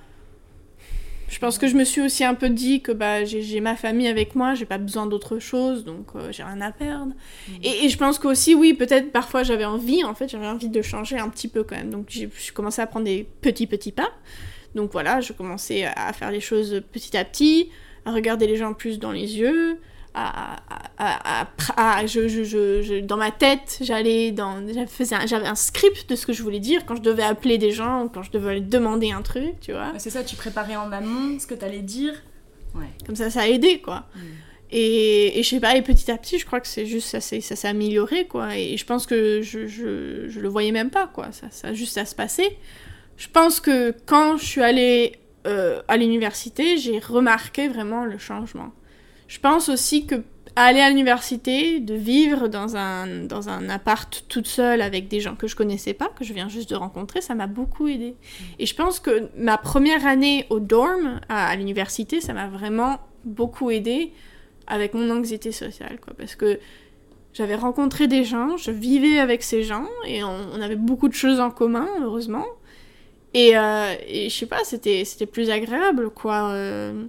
je pense que je me suis aussi un peu dit que bah j'ai ma famille avec moi, j'ai pas besoin d'autre chose donc euh, j'ai rien à perdre. Mm. Et, et je pense qu'aussi oui, peut-être parfois j'avais envie en fait, j'avais envie de changer un petit peu quand même. Donc j'ai j'ai commencé à prendre des petits petits pas. Donc voilà, je commençais à faire les choses petit à petit, à regarder les gens plus dans les yeux, à, à, je, je- je- dans ma tête, j'allais dans, j'avais un- j'avais un script de ce que je voulais dire quand je devais appeler des gens, quand je devais demander un truc, tu vois. C'est ça, tu préparais en amont ce que t'allais dire. Ouais. Comme ça, ça a aidé, quoi. Mm. Et, et je sais pas, et petit à petit, je crois que c'est juste, ça s'est ça s'est amélioré, quoi. Et je pense que je, je, je le voyais même pas, quoi. Ça, ça juste à se passer. Je pense que quand je suis allée euh, à l'université, j'ai remarqué vraiment le changement. Je pense aussi que aller à l'université, de vivre dans un, dans un appart toute seule avec des gens que je connaissais pas, que je viens juste de rencontrer, ça m'a beaucoup aidé. Et je pense que ma première année au dorm à, à l'université, ça m'a vraiment beaucoup aidé avec mon anxiété sociale, quoi. Parce que j'avais rencontré des gens, je vivais avec ces gens et on, on avait beaucoup de choses en commun, heureusement. Et, euh, et je sais pas, c'était c'était plus agréable, quoi. euh.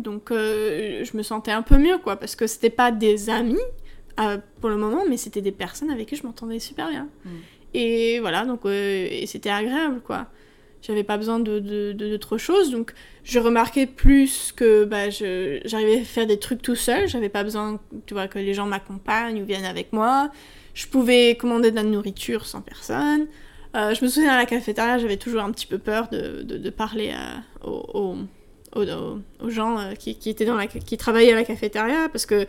Donc euh, je me sentais un peu mieux, quoi, parce que c'était pas des amis euh, pour le moment, mais c'était des personnes avec qui je m'entendais super bien. Mm. Et voilà, donc euh, et c'était agréable, quoi. J'avais pas besoin de, de, de- d'autre chose, donc je remarquais plus que bah, je, j'arrivais à faire des trucs tout seul, j'avais pas besoin, tu vois, que les gens m'accompagnent ou viennent avec moi. Je pouvais commander de la nourriture sans personne. Je me souviens à la cafétéria, j'avais toujours un petit peu peur de, de, de parler à- aux, aux, aux- gens euh, qui, qui travaillaient à la cafétéria parce que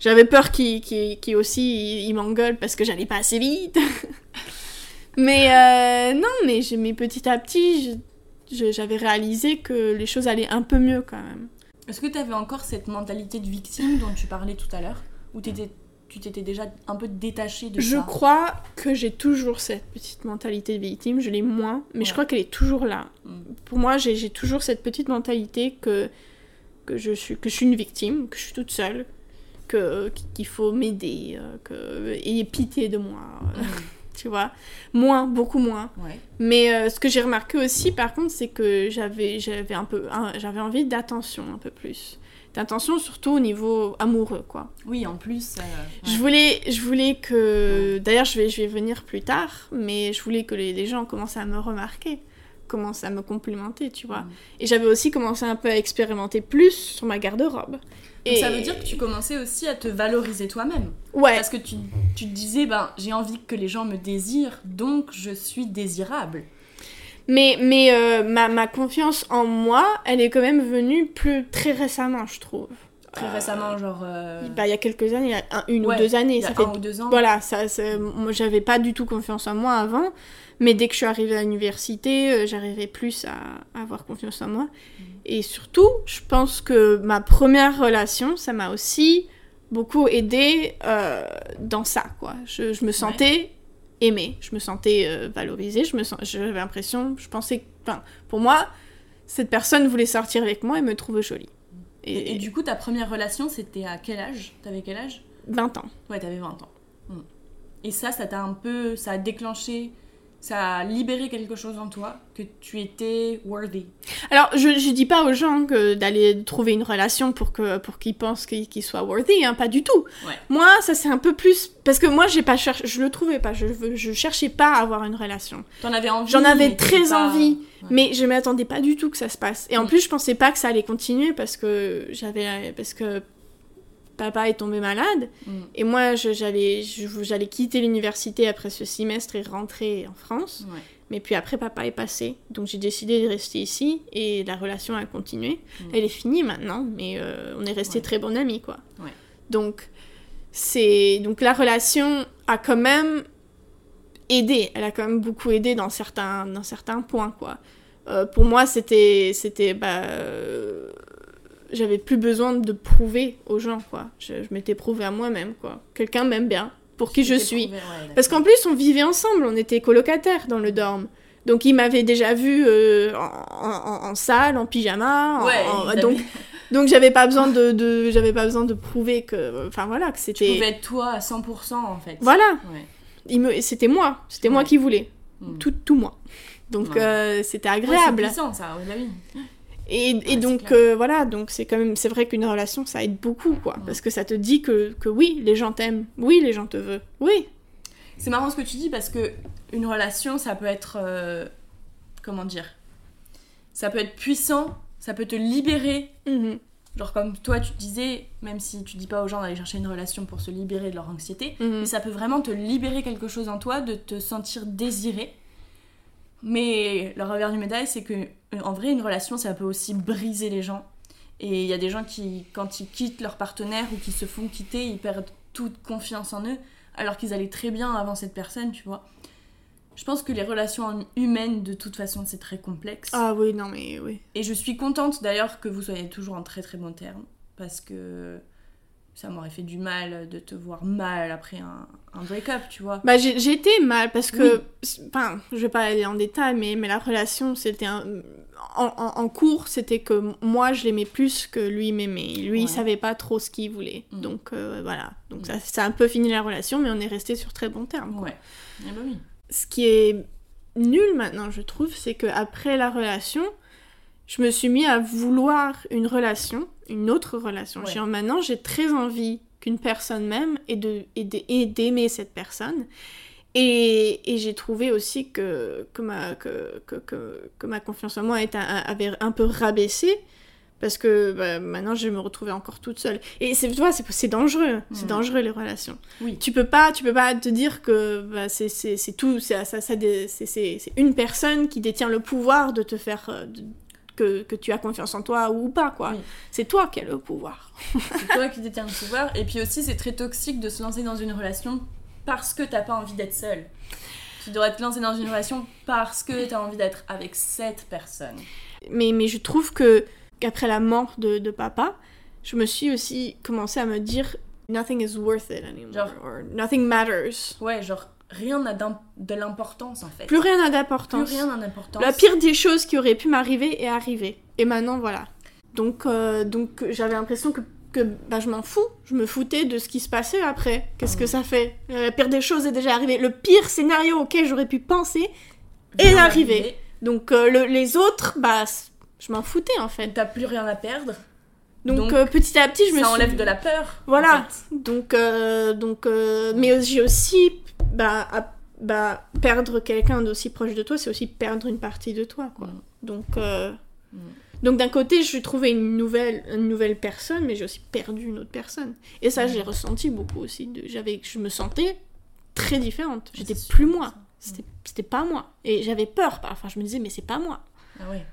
j'avais peur qu'ils aussi ils, m'engueulent parce que j'allais pas assez vite. mais euh, non, mais, mais petit à petit, j'avais réalisé que les choses allaient un peu mieux quand même. Est-ce que t'avais encore cette mentalité de victime dont tu parlais tout à l'heure Ou t'étais- tu t'étais déjà un peu détaché de Je ça crois que j'ai toujours cette petite mentalité de victime, je l'ai moins, mais je crois qu'elle est toujours là. Mm. Pour moi, j'ai toujours cette petite mentalité que, que, je suis, que je suis une victime, que je suis toute seule, qu'il faut m'aider, euh, que ayez pitié de moi, euh, Mm. tu vois. Moins, beaucoup moins. Ouais. Mais euh, ce que j'ai remarqué aussi, par contre, c'est que j'avais j'avais un peu, un- j'avais envie d'attention un peu plus. D'attention surtout au niveau amoureux, quoi. Oui, en plus. euh, ouais. Je voulais, je voulais que. D'ailleurs, je vais, je vais venir plus tard, mais je voulais que les, les gens commencent à me remarquer, commencent à me complimenter, tu vois. Mm. Et j'avais aussi commencé un peu à expérimenter plus sur ma garde-robe. Donc ça veut dire que tu commençais aussi à te valoriser toi-même. Ouais, Parce que tu, tu te disais, ben, j'ai envie que les gens me désirent, donc je suis désirable. Mais, mais euh, ma, ma confiance en moi, elle est quand même venue plus très récemment, je trouve. Très Euh, récemment, genre. euh, Bah, il y a quelques années, il y a un- une ouais, ou deux années, il y a ça fait un ou deux ans. Voilà, ça, moi j'avais pas du tout confiance en moi avant, Mais dès que je suis arrivée à l'université, euh, j'arrivais plus à, à avoir confiance en moi. Mm. Et surtout, je pense que ma première relation, ça m'a aussi beaucoup aidé dans ça, quoi. Je, je me sentais aimée, je me sentais euh, valorisée, je me sens, j'avais l'impression, je pensais, enfin, pour moi, cette personne voulait sortir avec moi et me trouvait jolie. Et, et du coup, ta première relation, c'était à quel âge? T'avais quel âge? 20 ans. Ouais, t'avais 20 ans. Mm. Et ça, ça t'a un peu. Ça a déclenché. Ça a libéré quelque chose en toi, que tu étais worthy? Alors, je, je dis pas aux gens que d'aller trouver une relation pour que pour qu'ils pensent qu'ils soient worthy, hein, pas du tout. Ouais. Moi, ça c'est un peu plus parce que moi j'ai pas cherché, je le trouvais pas, je je cherchais pas à avoir une relation. T'en avais envie. J'en avais très pas- envie, Ouais. mais je m'attendais pas du tout que ça se passe. Et en Mm. plus, je pensais pas que ça allait continuer parce que j'avais parce que papa est tombé malade Mm. et moi j'allais quitter l'université après ce semestre et rentrer en France. Ouais. Mais puis après, papa est passé. Donc j'ai décidé de rester ici et la relation a continué. Mm. Elle est finie maintenant, mais euh, on est restés Ouais. très bons amis, quoi. Ouais. Donc, c'est... Donc la relation a quand même aidé. Elle a quand même beaucoup aidé dans certains, dans certains points, quoi. Euh, pour moi, c'était... c'était bah, euh, J'avais plus besoin de prouver aux gens, quoi. Je, je m'étais prouvé à moi-même, quoi. Quelqu'un m'aime bien, pour qui je suis. prouvé, ouais, Parce qu'en plus, on vivait ensemble, on était colocataires dans le dorm. Donc il m'avait déjà vu euh, en, en- en salle, en pyjama. en- Ouais, donc donc j'avais pas besoin de, de- j'avais pas besoin de prouver que enfin voilà que tu c'était pouvais être toi à 100% en fait. voilà Ouais. il me c'était moi c'était moi qui voulais Mm. tout tout moi donc euh, c'était Ouais, c'est agréable puissant ça, ouais, bah oui. Et, et Ouais, c'est donc euh, voilà donc c'est quand même c'est vrai qu'une relation ça aide beaucoup quoi parce que ça te dit que que oui les gens t'aiment oui les gens te veulent oui C'est marrant ce que tu dis parce que une relation, ça peut être. euh, comment dire? Ça peut être puissant, ça peut te libérer. Mhm. Genre, comme toi, tu disais, même si tu dis pas aux gens d'aller chercher une relation pour se libérer de leur anxiété, Mhm. mais ça peut vraiment te libérer quelque chose en toi, de te sentir désiré. Mais le revers du médaille, c'est que euh, en vrai, une relation, ça peut aussi briser les gens. Et il y a des gens qui, quand ils quittent leur partenaire ou qui se font quitter, ils perdent toute confiance en eux, alors qu'ils allaient très bien avant cette personne, tu vois. Je pense que les relations humaines, de toute façon, c'est très complexe. ah oui non mais oui Et je suis contente d'ailleurs que vous soyez toujours en très très bons termes, parce que ça m'aurait fait du mal de te voir mal après un, un break-up, tu vois. Bah, j'ai été mal parce que, Oui. enfin, je vais pas aller en détail, mais, mais la relation, c'était. En, en- en cours, c'était que moi, je l'aimais plus que lui m'aimait. Lui, il Ouais. savait pas trop ce qu'il voulait. Mm. Donc, euh, voilà. Donc, Mm. ça, ça a un peu fini la relation, mais on est resté sur très bons termes. quoi. Ouais. Eh ben oui. Ce qui est nul maintenant, je trouve, c'est que après la relation, je me suis mis à vouloir une relation, une autre relation. Ouais. J'ai- Maintenant, j'ai très envie qu'une personne m'aime et de et de- et d'aimer cette personne. Et, et j'ai trouvé aussi que, que, ma, que, que, que, ma confiance en moi était, avait un peu rabaissé. Parce que bah, maintenant, je me retrouvais encore toute seule. Et c'est, tu vois, c'est, dangereux. C'est Mhm. dangereux, les relations. Oui. Tu peux pas, tu peux pas te dire que bah, c'est, tout. C'est, ça, ça, c'est, une personne qui détient le pouvoir de te faire... euh, de- que, que tu as confiance en toi ou pas, quoi. Oui. C'est toi qui as le pouvoir. C'est toi qui détiens le pouvoir. Et puis aussi, c'est très toxique de se lancer dans une relation parce que t'as pas envie d'être seule. Tu devrais te lancer dans une relation parce que t'as envie d'être avec cette personne. Mais, mais je trouve que qu'après la mort de, de papa, je me suis aussi commencé à me dire nothing is worth it anymore. Genre- or nothing matters. Ouais, genre, rien n'a de l'importance en fait. Plus rien n'a Plus d'importance. rien n'a d'importance. La pire des choses qui auraient pu m'arriver est arrivée. Et maintenant, voilà. Donc, euh, donc j'avais l'impression que, que bah, je m'en fous. Je me foutais de ce qui se passait après. Qu'est-ce que ça fait? Euh, La pire des choses est déjà arrivée. Le pire scénario auquel j'aurais pu penser est arrivé. Donc, euh, le- les autres, bah, je m'en foutais en fait. T'as plus rien à perdre. Donc, Donc, euh, petit à petit, je me ça suis... enlève de la peur. Voilà. en fait. Donc, euh, donc euh, mais j'ai aussi, bah, à- bah, perdre quelqu'un d'aussi proche de toi, c'est aussi perdre une partie de toi, quoi. Mm. Donc, euh, Mm. donc d'un côté, je trouvais une nouvelle, une nouvelle personne, mais j'ai aussi perdu une autre personne. Et ça, Mm. j'ai ressenti beaucoup aussi. De, j'avais, je me sentais très différente. J'étais C'est plus moi. C'était, c'était pas moi. Et j'avais peur. Parfois, je me disais, mais c'est pas moi. Ah ouais.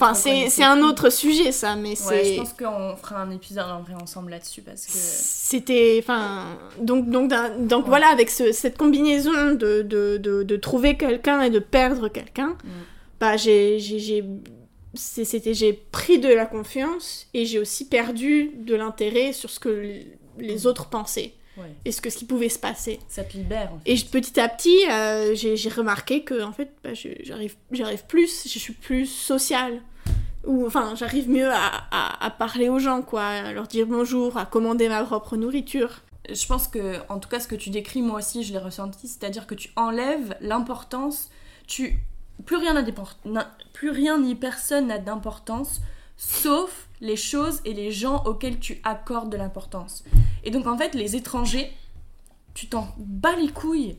Enfin, c'est un autre sujet, ça, mais Ouais, c'est... je pense qu'on fera un épisode en vrai ensemble là-dessus parce que. C'était, enfin, donc, donc, donc Ouais. voilà, avec ce- cette combinaison de, de, de, de trouver quelqu'un et de perdre quelqu'un, Mm. bah j'ai, j'ai, c'était, pris de la confiance et j'ai aussi perdu de l'intérêt sur ce que les autres pensaient Ouais. et ce que ce qui pouvait se passer. Ça te libère en fait. Et je- petit à petit, euh, j'ai, remarqué que en fait, bah, j'arrive plus, je suis plus sociale. Ou enfin, j'arrive mieux à, à, parler aux gens, quoi, à leur dire bonjour, à commander ma propre nourriture. Je pense que, en tout cas, ce que tu décris, moi aussi, je l'ai ressenti, c'est-à-dire que tu enlèves l'importance, tu plus rien plus rien ni personne n'a d'importance, sauf les choses et les gens auxquels tu accordes de l'importance. Et donc, en fait, les étrangers, tu t'en bats les couilles.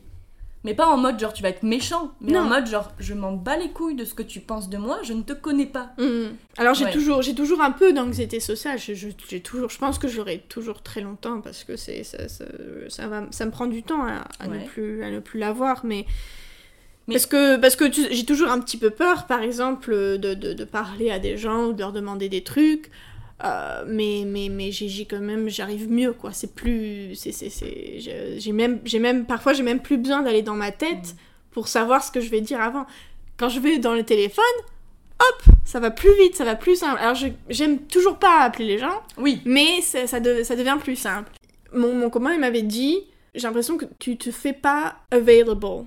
Mais pas en mode genre tu vas être méchant, mais en mode genre je m'en bats les couilles de ce que tu penses de moi, je ne te connais pas. Mhm. Alors j'ai Ouais. toujours, j'ai toujours un peu d'anxiété sociale. Je, je- j'ai toujours, je pense que je l'aurai toujours très longtemps parce que c'est, ça, ça, ça va, ça me prend du temps à, à ne plus, à ne plus l'avoir. Mais, Mais- parce que, parce que j'ai toujours un petit peu peur, par exemple, de, de, de parler à des gens ou de leur demander des trucs. Euh, mais mais mais j'ai, quand même j'arrive mieux quoi c'est plus c'est c'est j'ai même j'ai même parfois j'ai même plus besoin d'aller dans ma tête pour savoir ce que je vais dire avant quand je vais dans le téléphone ça va plus vite, ça va plus simple. Alors j'aime toujours pas appeler les gens, Oui, mais ça, ça, de- ça devient plus simple. Mon, mon copain, il m'avait dit, j'ai l'impression que tu te fais pas available.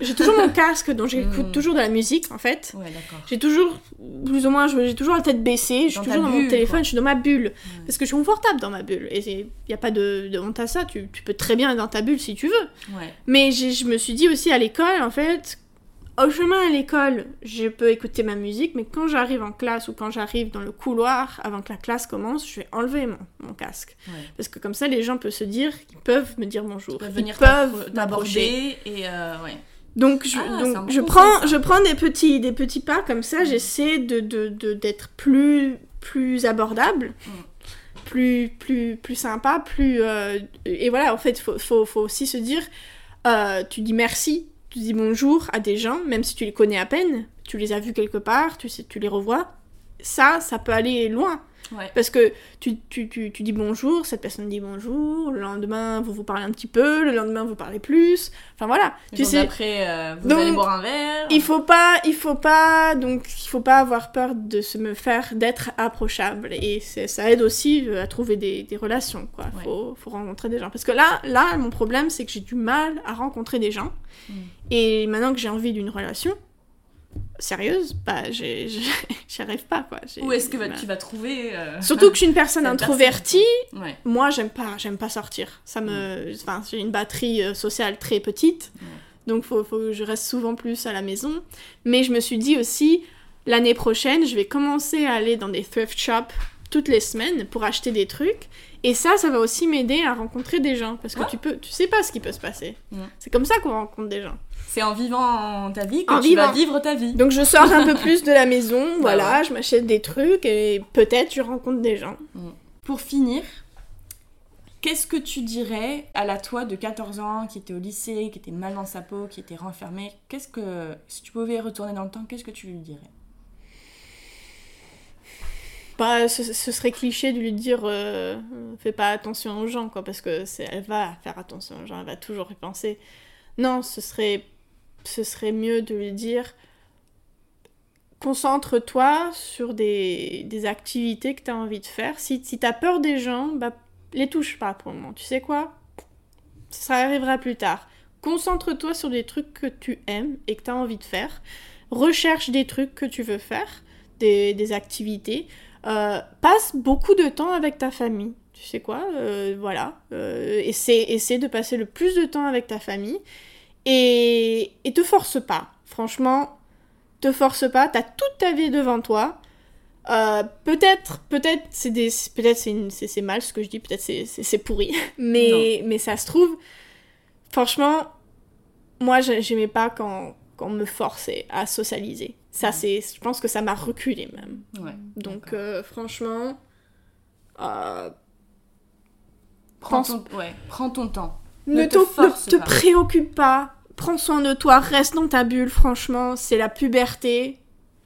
J'ai toujours mon casque, donc j'écoute Mm. toujours de la musique, en fait. ouais. J'ai toujours, plus ou moins, j'ai toujours la tête baissée, je suis toujours dans mon téléphone, quoi. je suis dans ma bulle. Parce que je suis confortable dans ma bulle. Et il n'y a pas de, de honte à ça, tu, tu peux très bien être dans ta bulle si tu veux. Ouais. Mais je me suis dit aussi à l'école, en fait, au chemin à l'école, je peux écouter ma musique, mais quand j'arrive en classe ou quand j'arrive dans le couloir, avant que la classe commence, je vais enlever mon, mon casque. ouais. Parce que comme ça, les gens peuvent se dire, ils peuvent me dire bonjour. Ils peuvent venir t'aborder et euh, ouais. Donc, je, Ah, donc bon je, prends, je prends des petits, des petits pas comme ça, j'essaie de, de, de- d'être plus, plus abordable, Mm. plus, plus, plus sympa, plus... euh, et voilà, en fait, il faut, faut, faut aussi se dire, euh, tu dis merci, tu dis bonjour à des gens, même si tu les connais à peine, tu les as vus quelque part, tu, sais, tu les revois. Ça, ça peut aller loin. Ouais. Parce que tu, tu, tu, tu dis bonjour, cette personne dit bonjour, le lendemain vous vous parlez un petit peu, le lendemain vous parlez plus. Enfin voilà, Le tu sais, d'après, euh, vous Donc, allez boire un verre. il faut pas, il faut pas, donc il faut pas avoir peur de se me faire d'être approchable et ça aide aussi euh, à trouver des, des relations quoi. Ouais. Faut, faut rencontrer des gens parce que là, là mon problème c'est que j'ai du mal à rencontrer des gens Mm. et maintenant que j'ai envie d'une relation sérieuse, bah j'y arrive pas quoi. Où est-ce que tu vas trouver euh, Surtout que je suis une personne introvertie. Ouais. Moi, j'aime pas, j'aime pas sortir. Ça me, enfin, j'ai une batterie euh, sociale très petite, Ouais. donc faut, faut que je reste souvent plus à la maison. Mais je me suis dit aussi, l'année prochaine, je vais commencer à aller dans des thrift shops toutes les semaines pour acheter des trucs. Et ça, ça va aussi m'aider à rencontrer des gens parce que Ouais. tu peux, tu sais pas ce qui peut se passer. C'est comme ça qu'on rencontre des gens. C'est en vivant ta vie que En tu vas vivre ta vie. Donc je sors un peu plus de la maison, voilà, Bah ouais. je m'achète des trucs et peut-être je rencontre des gens. Pour finir, qu'est-ce que tu dirais à la toi de 14 ans qui était au lycée, qui était mal dans sa peau, qui était renfermée? Qu'est-ce que si tu pouvais retourner dans le temps, qu'est-ce que tu lui dirais? Bah, ce, ce serait cliché de lui dire euh, fais pas attention aux gens, quoi, parce que c'est, elle va faire attention aux gens, elle va toujours y penser. Non, ce serait, ce serait mieux de lui dire concentre-toi sur des, des activités que tu as envie de faire. Si, si tu as peur des gens, bah, les touche pas pour le moment. Tu sais quoi? Ça arrivera plus tard. Concentre-toi sur des trucs que tu aimes et que tu as envie de faire. Recherche des trucs que tu veux faire, des, des activités. Euh, passe beaucoup de temps avec ta famille. Tu sais quoi? Euh, Voilà. Euh, essaie, essaie de passer le plus de temps avec ta famille. Et, et te force pas. Franchement, te force pas. T'as toute ta vie devant toi. Euh, peut-être, peut-être, c'est des, peut-être c'est, c'est, mal ce que je dis. Peut-être c'est, c'est, pourri. Mais, mais ça se trouve. Franchement, moi, j'ai- j'aimais pas quand, quand on me forçait à socialiser. Ça, Ouais. c'est, je pense que ça m'a reculé même. Ouais. Donc, euh, franchement, euh, prends ton, ouais, prends ton temps. Ne, Ne te force ne te préoccupe pas. Prends soin de toi, reste dans ta bulle, franchement, c'est la puberté.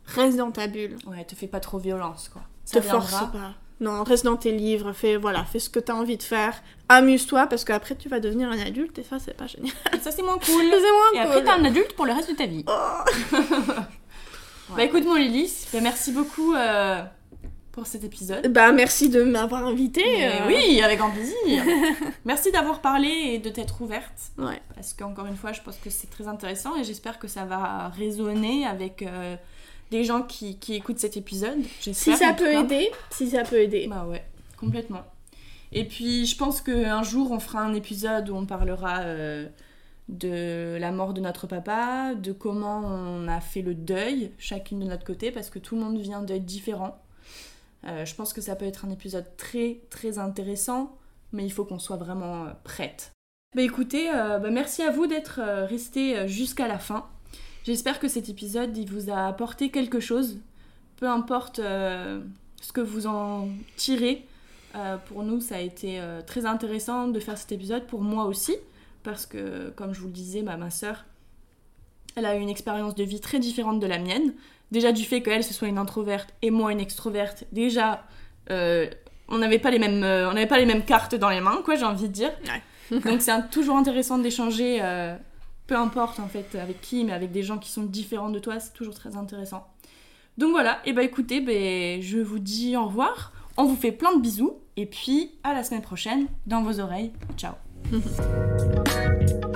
reste dans ta bulle. Ouais, te fais pas trop violence, quoi. Ça te force viendra. pas. Non, reste dans tes livres, fais, voilà, fais ce que t'as envie de faire. Amuse-toi, parce qu'après, tu vas devenir un adulte, et ça, c'est pas génial. Et ça, c'est moins cool. C'est moins Et après, t'es un adulte pour le reste de ta vie. Oh. Bah écoute, mon Lily, bah, merci beaucoup euh, pour cet épisode. Bah, merci de m'avoir invité. Euh. Oui, avec grand plaisir. merci d'avoir parlé et de t'être ouverte. Ouais. Parce qu'encore une fois, je pense que c'est très intéressant et j'espère que ça va résonner avec euh, des gens qui, qui écoutent cet épisode. Si ça peut aider, si ça peut aider. Bah ouais, complètement. Et puis je pense qu'un jour on fera un épisode où on parlera euh, de la mort de notre papa, de comment on a fait le deuil, chacune de notre côté, parce que tout le monde vient d'être différent. Euh, je pense que ça peut être un épisode très très intéressant, mais il faut qu'on soit vraiment euh, prête. Bah écoutez, euh, bah, merci à vous d'être euh, jusqu'à la fin. J'espère que cet épisode il vous a apporté quelque chose, peu importe ce que vous en tirez. Pour nous, ça a été très intéressant de faire cet épisode, pour moi aussi, parce que, comme je vous le disais, bah, ma sœur, elle a eu une expérience de vie très différente de la mienne. Déjà du fait qu'elle, ce soit une introverte et moi une extroverte, déjà, euh, on n'avait pas, les mêmes, euh, on n'avait pas les mêmes cartes dans les mains, quoi, j'ai envie de dire. Donc c'est toujours intéressant d'échanger, euh, peu importe en fait avec qui, mais avec des gens qui sont différents de toi, c'est toujours très intéressant. Donc voilà, et bah écoutez, ben, je vous dis au revoir, on vous fait plein de bisous, et puis à la semaine prochaine dans vos oreilles. Ciao